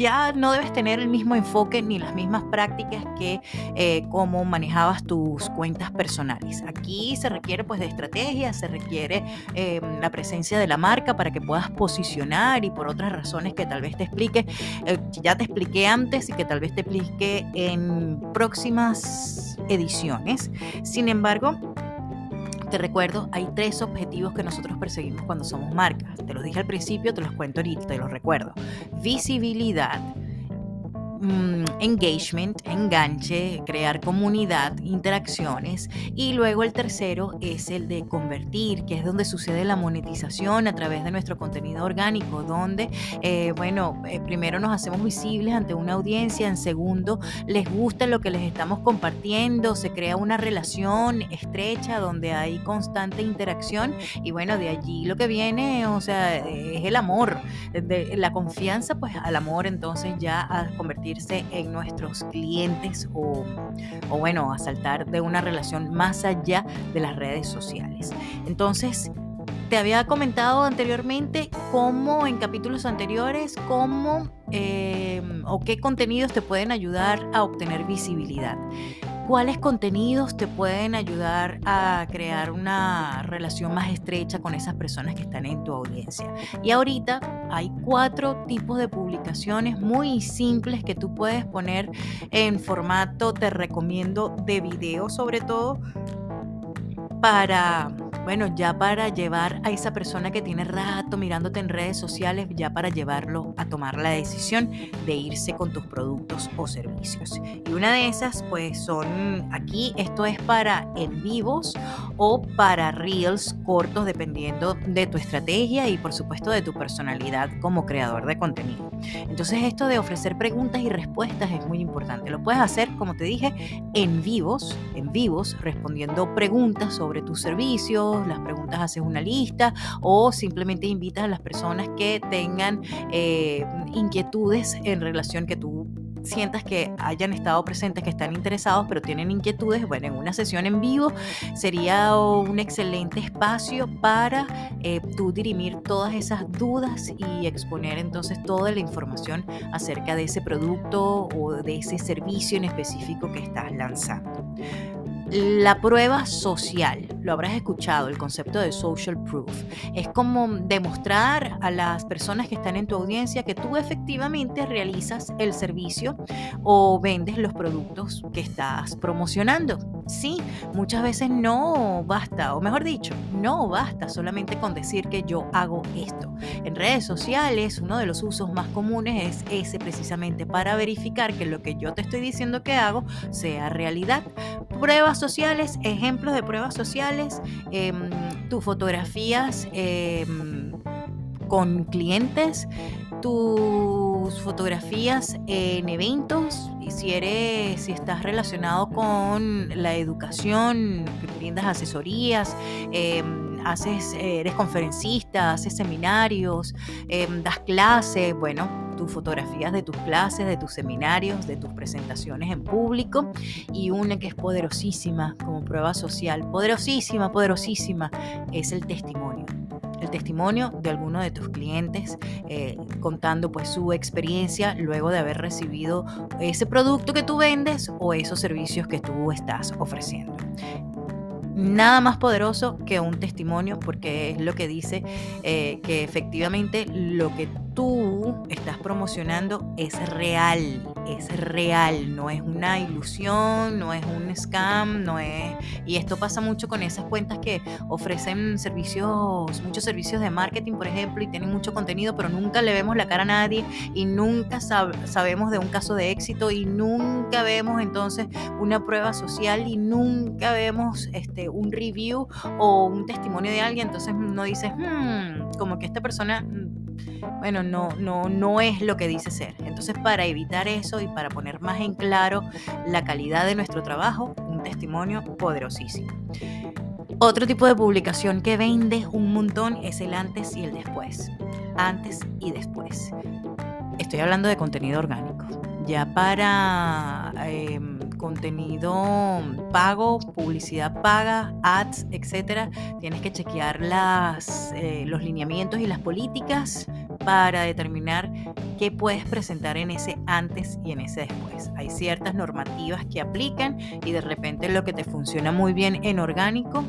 ya no debes tener el mismo enfoque ni las mismas prácticas que eh, como manejabas tus cuentas personales. Aquí se requiere pues de estrategia, se requiere em, la presencia de la marca para que puedas posicionar y por otras razones que tal vez te explique, eh, ya te expliqué antes y que tal vez te explique en próximas ediciones. Sin embargo, te recuerdo, hay tres objetivos que nosotros perseguimos cuando somos marcas. Te los dije al principio, te los cuento ahorita, te los recuerdo. Visibilidad, Mm, engagement, enganche, crear comunidad, interacciones. Y luego el tercero es el de convertir, que es donde sucede la monetización a través de nuestro contenido orgánico, donde, eh, bueno, eh, primero nos hacemos visibles ante una audiencia, en segundo, les gusta lo que les estamos compartiendo, se crea una relación estrecha donde hay constante interacción y bueno, de allí lo que viene, o sea, es el amor, la confianza pues al amor, entonces ya a convertir en nuestros clientes o, bueno, a saltar de una relación más allá de las redes sociales. Entonces, te había comentado anteriormente cómo en capítulos anteriores, cómo eh, o qué contenidos te pueden ayudar a obtener visibilidad cuáles contenidos te pueden ayudar a crear una relación más estrecha con esas personas que están en tu audiencia. Y ahorita hay cuatro tipos de publicaciones muy simples que tú puedes poner en formato, te recomiendo, de video sobre todo, para bueno, ya para llevar a esa persona que tiene rato mirándote en redes sociales, ya para llevarlo a tomar la decisión de irse con tus productos o servicios. Y una de esas, pues son aquí, esto es para en vivos o para reels cortos, dependiendo de tu estrategia y por supuesto de tu personalidad como creador de contenido. Entonces esto de ofrecer preguntas y respuestas es muy importante. Lo puedes hacer, como te dije, en vivos, en vivos, respondiendo preguntas sobre tus servicios las preguntas haces una lista o simplemente invitas a las personas que tengan eh, inquietudes en relación que tú sientas que hayan estado presentes, que están interesados, pero tienen inquietudes, bueno, en una sesión en vivo sería un excelente espacio para eh, tú dirimir todas esas dudas y exponer entonces toda la información acerca de ese producto o de ese servicio en específico que estás lanzando. La prueba social, lo habrás escuchado, el concepto de social proof, es como demostrar a las personas que están en tu audiencia que tú efectivamente realizas el servicio o vendes los productos que estás promocionando. Sí, muchas veces no basta, o mejor dicho, no basta solamente con decir que yo hago esto. En redes sociales, uno de los usos más comunes es ese precisamente para verificar que lo que yo te estoy diciendo que hago sea realidad. Pruebas sociales, ejemplos de pruebas sociales, em, tus fotografías em, con clientes, tus fotografías en eventos, y si eres, si estás relacionado con la educación, brindas asesorías, em, haces, eres conferencista, haces seminarios, das clases, bueno, tus fotografías de tus clases, de tus seminarios, de tus presentaciones en público y una que es poderosísima como prueba social, poderosísima, poderosísima, es el testimonio. El testimonio de alguno de tus clientes eh, contando pues su experiencia luego de haber recibido ese producto que tú vendes o esos servicios que tú estás ofreciendo nada más poderoso que un testimonio porque es lo que dice eh, que efectivamente lo que estás promocionando es real, es real, no es una ilusión, no es un scam, no es... Y esto pasa mucho con esas cuentas que ofrecen servicios, muchos servicios de marketing, por ejemplo, y tienen mucho contenido, pero nunca le vemos la cara a nadie y nunca sabemos de un caso de éxito y nunca vemos entonces una prueba social y nunca vemos este, un review o un testimonio de alguien, entonces no dices, hmm, como que esta persona bueno, no, no, no es lo que dice ser. Entonces, para evitar eso y para poner más en claro la calidad de nuestro trabajo, un testimonio poderosísimo. Otro tipo de publicación que vende un montón es el antes y el después. Antes y después. Estoy hablando de contenido orgánico. Ya para em, contenido pago, publicidad paga, ads, etcétera, tienes que chequear las, eh, los lineamientos y las políticas para determinar qué puedes presentar en ese antes y en ese después. Hay ciertas normativas que aplican y de repente lo que te funciona muy bien en orgánico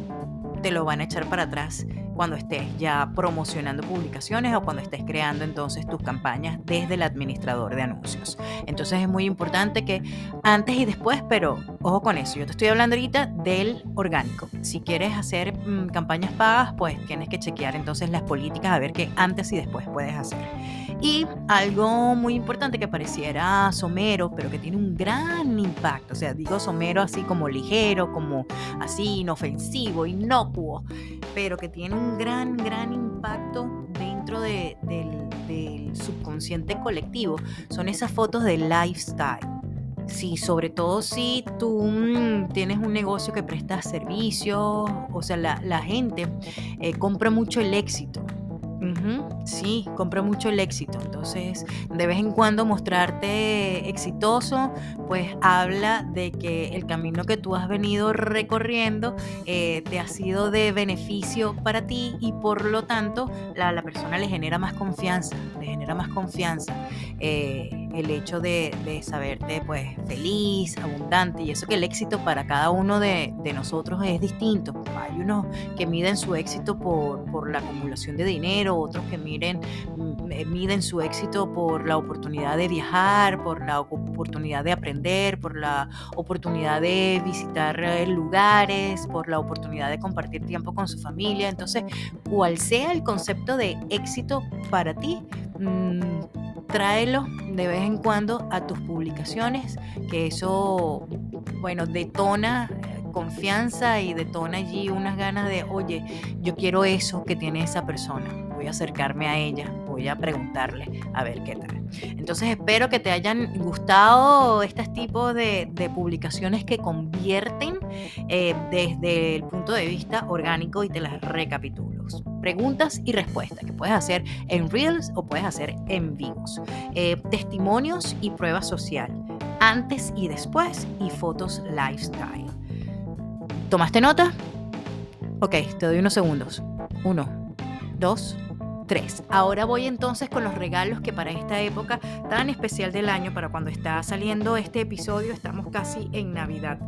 te lo van a echar para atrás cuando estés ya promocionando publicaciones o cuando estés creando entonces tus campañas desde el administrador de anuncios. Entonces es muy importante que antes y después, pero ojo con eso, yo te estoy hablando ahorita del orgánico. Si quieres hacer mm, campañas pagas, pues tienes que chequear entonces las políticas a ver qué antes y después puedes hacer. Y algo muy importante que pareciera somero, pero que tiene un gran impacto, o sea, digo somero así como ligero, como así inofensivo, inocuo, pero que tiene un gran, gran impacto dentro del, subconsciente colectivo. Son esas fotos de lifestyle. Sí, sobre todo si tú mm, tienes un negocio que presta servicios, o sea, la, gente eh, compra mucho el éxito. Sí, compra mucho el éxito. Entonces, de vez en cuando mostrarte exitoso, pues habla de que el camino que tú has venido recorriendo eh, te ha sido de beneficio para ti y por lo tanto la, la persona le genera más confianza, le genera más confianza. Eh, el hecho de, saberte pues feliz, abundante y eso que el éxito para cada uno de, nosotros es distinto. Hay unos que miden su éxito por, por la acumulación de dinero, otros que miren, mm, eh, miden su éxito por la oportunidad de viajar, por la oportunidad de aprender, por la oportunidad de visitar eh, lugares, por la oportunidad de compartir tiempo con su familia. Entonces, cual sea el concepto de éxito para ti, mm, tráelo de vez en cuando a tus publicaciones, que eso, bueno, detona confianza y detona allí unas ganas de, oye, yo quiero eso que tiene esa persona, voy a acercarme a ella, voy a preguntarle a ver qué tal. Entonces espero que te hayan gustado estos tipos de, publicaciones que convierten eh, desde el punto de vista orgánico y te las recapitulo. Preguntas y respuestas que puedes hacer en Reels o puedes hacer en vivos. Eh, testimonios y prueba social. Antes y después y fotos lifestyle. ¿Tomaste nota? Ok, te doy unos segundos. Uno, dos, tres. Ahora voy entonces con los regalos que para esta época tan especial del año, para cuando está saliendo este episodio, estamos casi en Navidad.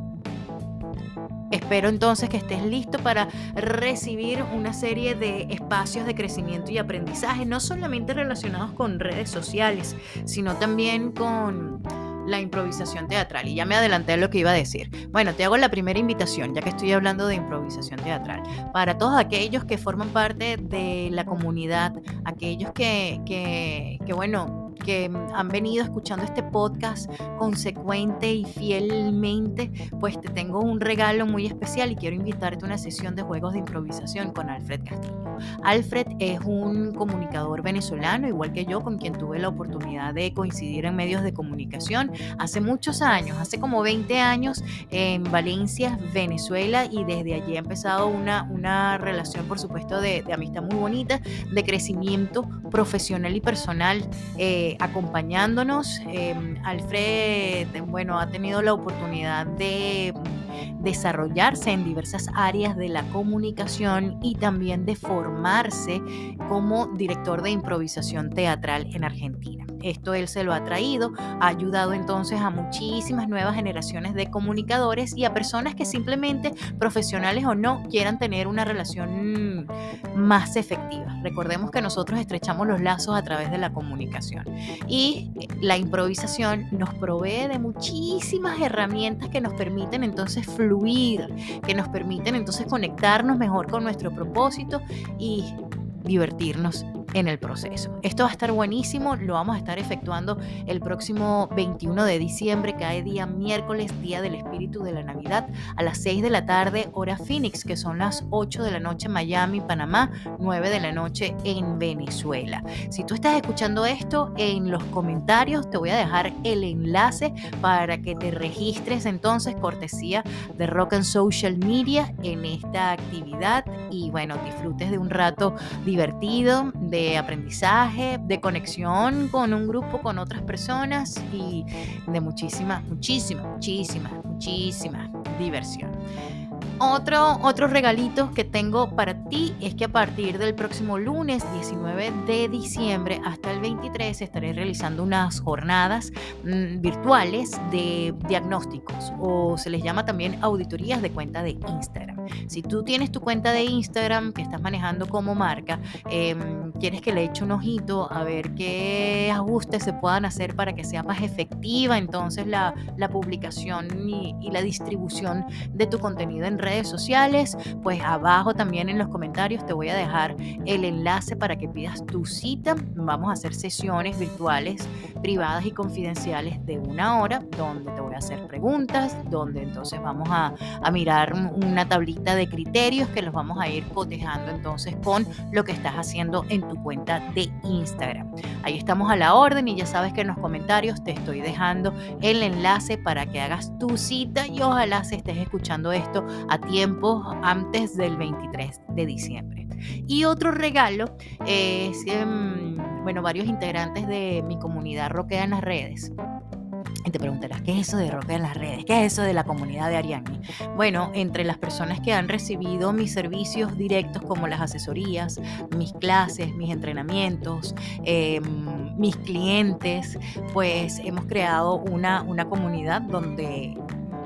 Espero entonces que estés listo para recibir una serie de espacios de crecimiento y aprendizaje, no solamente relacionados con redes sociales, sino también con la improvisación teatral. Y ya me adelanté a lo que iba a decir. Bueno, te hago la primera invitación, ya que estoy hablando de improvisación teatral. Para todos aquellos que forman parte de la comunidad, aquellos que, que, que bueno, que han venido escuchando este podcast consecuente y fielmente, pues te tengo un regalo muy especial y quiero invitarte a una sesión de juegos de improvisación con Alfred Castillo. Alfred es un comunicador venezolano, igual que yo, con quien tuve la oportunidad de coincidir en medios de comunicación hace muchos años, hace como 20 años en Valencia, Venezuela, y desde allí ha empezado una, una relación, por supuesto, de, amistad muy bonita, de crecimiento profesional y personal. Eh, acompañándonos. Em, Alfred, bueno, ha tenido la oportunidad de desarrollarse en diversas áreas de la comunicación y también de formarse como director de improvisación teatral en Argentina. Esto él se lo ha traído, ha ayudado entonces a muchísimas nuevas generaciones de comunicadores y a personas que simplemente, profesionales o no, quieran tener una relación más efectiva. Recordemos que nosotros estrechamos los lazos a través de la comunicación y la improvisación nos provee de muchísimas herramientas que nos permiten entonces fluir, que nos permiten entonces conectarnos mejor con nuestro propósito y divertirnos en el proceso. Esto va a estar buenísimo, lo vamos a estar efectuando el próximo 21 de diciembre, cae día miércoles, día del espíritu de la Navidad, a las 6 de la tarde, hora Phoenix, que son las 8 de la noche en Miami, Panamá, 9 de la noche en Venezuela. Si tú estás escuchando esto, en los comentarios te voy a dejar el enlace para que te registres entonces, cortesía de Rock and Social Media en esta actividad y bueno, disfrutes de un rato divertido, de aprendizaje, de conexión con un grupo, con otras personas y de muchísima, muchísima, muchísima, muchísima diversión. Otro, otro regalito que tengo para ti es que a partir del próximo lunes 19 de diciembre hasta el 23 estaré realizando unas jornadas mm, virtuales de diagnósticos o se les llama también auditorías de cuenta de Instagram. Si tú tienes tu cuenta de Instagram que estás manejando como marca, em, quieres que le eche un ojito a ver qué ajustes se puedan hacer para que sea más efectiva entonces la, publicación y, la distribución de tu contenido en redes sociales, pues abajo también en los comentarios te voy a dejar el enlace para que pidas tu cita. Vamos a hacer sesiones virtuales, privadas y confidenciales de una hora, donde te voy a hacer preguntas, donde entonces vamos a mirar una tablita de criterios que los vamos a ir cotejando entonces con lo que estás haciendo en tu cuenta de Instagram. Ahí estamos a la orden y ya sabes que en los comentarios te estoy dejando el enlace para que hagas tu cita y ojalá se estés escuchando esto a tiempo antes del 23 de diciembre. Y otro regalo es, em, bueno, varios integrantes de mi comunidad Roquea en las redes y te preguntarás, ¿qué es eso de Roquea en las redes? ¿Qué es eso de la comunidad de Ariani? Bueno, entre las personas que han recibido mis servicios directos como las asesorías, mis clases, mis entrenamientos, em, mis clientes, pues hemos creado una, una comunidad donde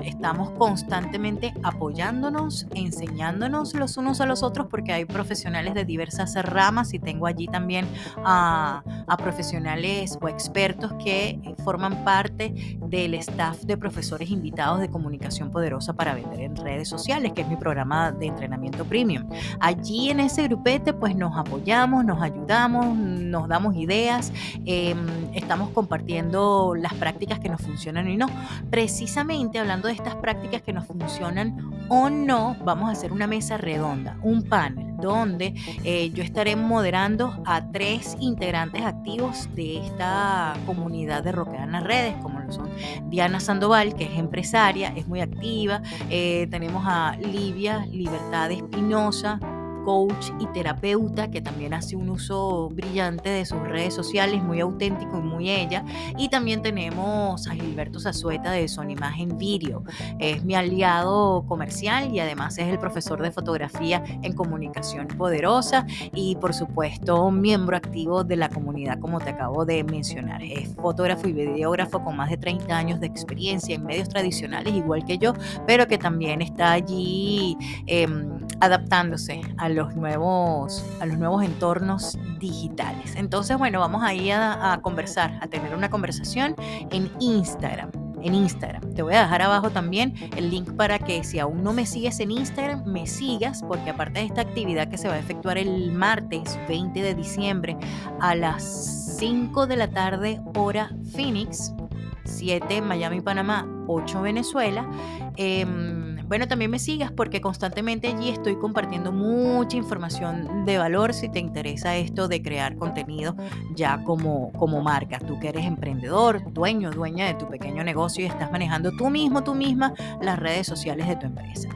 estamos constantemente apoyándonos, enseñándonos los unos a los otros, porque hay profesionales de diversas ramas y tengo allí también a, profesionales o expertos que forman parte del staff de profesores invitados de comunicación poderosa para vender en redes sociales, que es mi programa de entrenamiento premium. Allí en ese grupete pues nos apoyamos, nos ayudamos, nos damos ideas, em, estamos compartiendo las prácticas que nos funcionan y no. Precisamente hablando de estas prácticas que nos funcionan o no, vamos a hacer una mesa redonda, un panel, donde eh, yo estaré moderando a tres integrantes activos de esta comunidad de Roquea en redes, como lo son Diana Sandoval, que es empresaria, es muy activa, eh, tenemos a Livia Libertad Espinosa, coach y terapeuta que también hace un uso brillante de sus redes sociales, muy auténtico y muy ella. Y también tenemos a Gilberto Zazueta de Son Imagen Video. Es mi aliado comercial y además es el profesor de fotografía en comunicación poderosa y por supuesto miembro activo de la comunidad como te acabo de mencionar. Es fotógrafo y videógrafo con más de 30 años de experiencia en medios tradicionales igual que yo, pero que también está allí em, adaptándose a los nuevos, a los nuevos entornos digitales. Entonces, bueno, vamos ahí a, a conversar, a tener una conversación en Instagram en Instagram. Te voy a dejar abajo también el link para que si aún no me sigues en Instagram, me sigas, porque aparte de esta actividad que se va a efectuar el martes 20 de diciembre a las 5 de la tarde hora Phoenix, 7 Miami, Panamá, 8 Venezuela, eh, bueno, también me sigas porque constantemente allí estoy compartiendo mucha información de valor si te interesa esto de crear contenido ya como, como marca. Tú que eres emprendedor, dueño, dueña de tu pequeño negocio y estás manejando tú mismo, tú misma las redes sociales de tu empresa.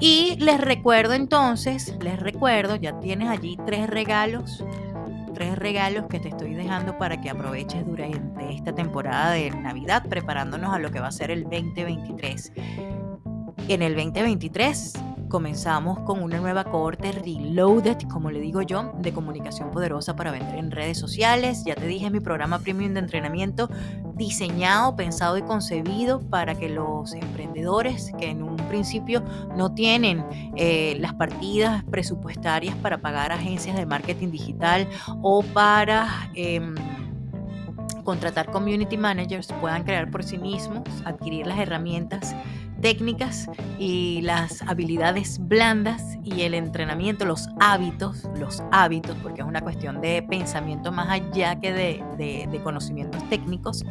Y les recuerdo entonces, les recuerdo, ya tienes allí tres regalos tres regalos que te estoy dejando para que aproveches durante esta temporada de Navidad, preparándonos a lo que va a ser el 2023. En el 2023 comenzamos con una nueva cohorte reloaded, como le digo yo, de comunicación poderosa para vender en redes sociales. Ya te dije mi programa premium de entrenamiento diseñado, pensado y concebido para que los emprendedores que en un principio no tienen eh, las partidas presupuestarias para pagar agencias de marketing digital o para... Em, contratar community managers puedan crear por sí mismos, adquirir las herramientas técnicas y las habilidades blandas y el entrenamiento, los hábitos, los hábitos, porque es una cuestión de pensamiento más allá que de, de conocimientos técnicos,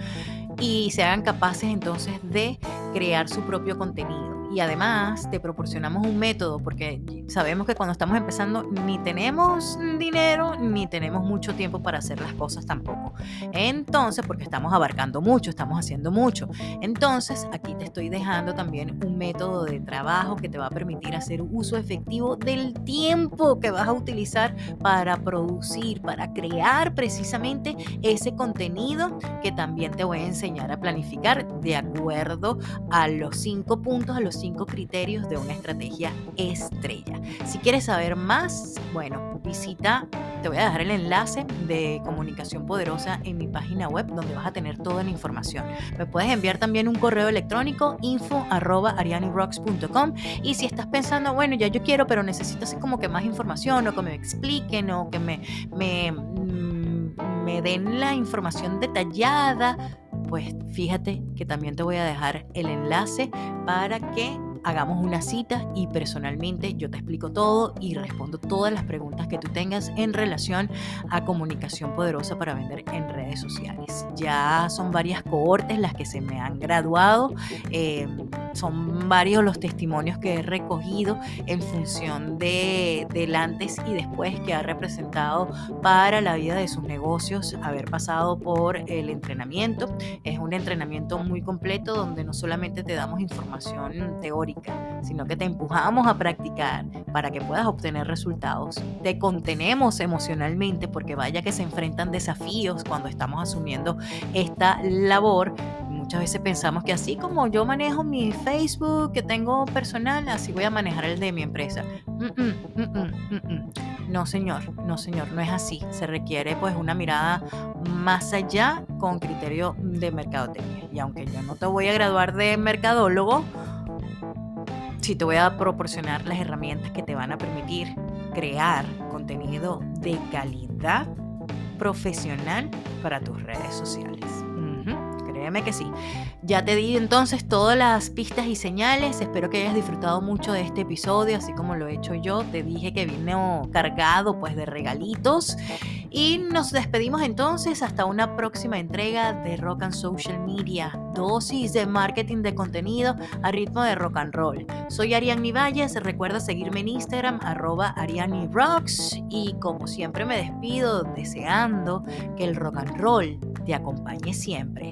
y se hagan capaces entonces de crear su propio contenido y además te proporcionamos un método porque sabemos que cuando estamos empezando ni tenemos dinero ni tenemos mucho tiempo para hacer las cosas tampoco. Entonces, porque estamos abarcando mucho, estamos haciendo mucho. Entonces, aquí te estoy dejando también un método de trabajo que te va a permitir hacer uso efectivo del tiempo que vas a utilizar para producir, para crear precisamente ese contenido que también te voy a enseñar a planificar de acuerdo a los cinco puntos, a los cinco criterios de una estrategia estrella. Si quieres saber más, bueno, visita, te voy a dejar el enlace de comunicación poderosa en mi página web donde vas a tener toda la información. Me puedes enviar también un correo electrónico info arroba y si estás pensando, bueno, ya yo quiero, pero necesito así como que más información o que me expliquen o que me, me, mm, me den la información detallada, pues fíjate que también te voy a dejar el enlace para que hagamos una cita y personalmente yo te explico todo y respondo todas las preguntas que tú tengas en relación a comunicación poderosa para vender en redes sociales. Ya son varias cohortes las que se me han graduado, eh, son varios los testimonios que he recogido en función de, del antes y después que ha representado para la vida de sus negocios haber pasado por el entrenamiento. Es un entrenamiento muy completo donde no solamente te damos información teórica, sino que te empujamos a practicar para que puedas obtener resultados. Te contenemos emocionalmente porque vaya que se enfrentan desafíos cuando estamos asumiendo esta labor. Muchas veces pensamos que así como yo manejo mi Facebook que tengo personal, así voy a manejar el de mi empresa. no, señor, no, señor, no es así. Se requiere pues una mirada más allá con criterio de mercadotecnia. Y aunque yo no te voy a graduar de mercadólogo, sí te voy a proporcionar las herramientas que te van a permitir crear contenido de calidad profesional para tus redes sociales. Créeme que sí. Ya te di entonces todas las pistas y señales. Espero que hayas disfrutado mucho de este episodio, así como lo he hecho yo. Te dije que vino cargado pues de regalitos. Y nos despedimos entonces hasta una próxima entrega de Rock and Social Media. Dosis de marketing de contenido a ritmo de rock and roll. Soy Ariane Valles. Recuerda seguirme en Instagram, arroba Ariane Rocks. Y como siempre me despido deseando que el rock and roll te acompañe siempre.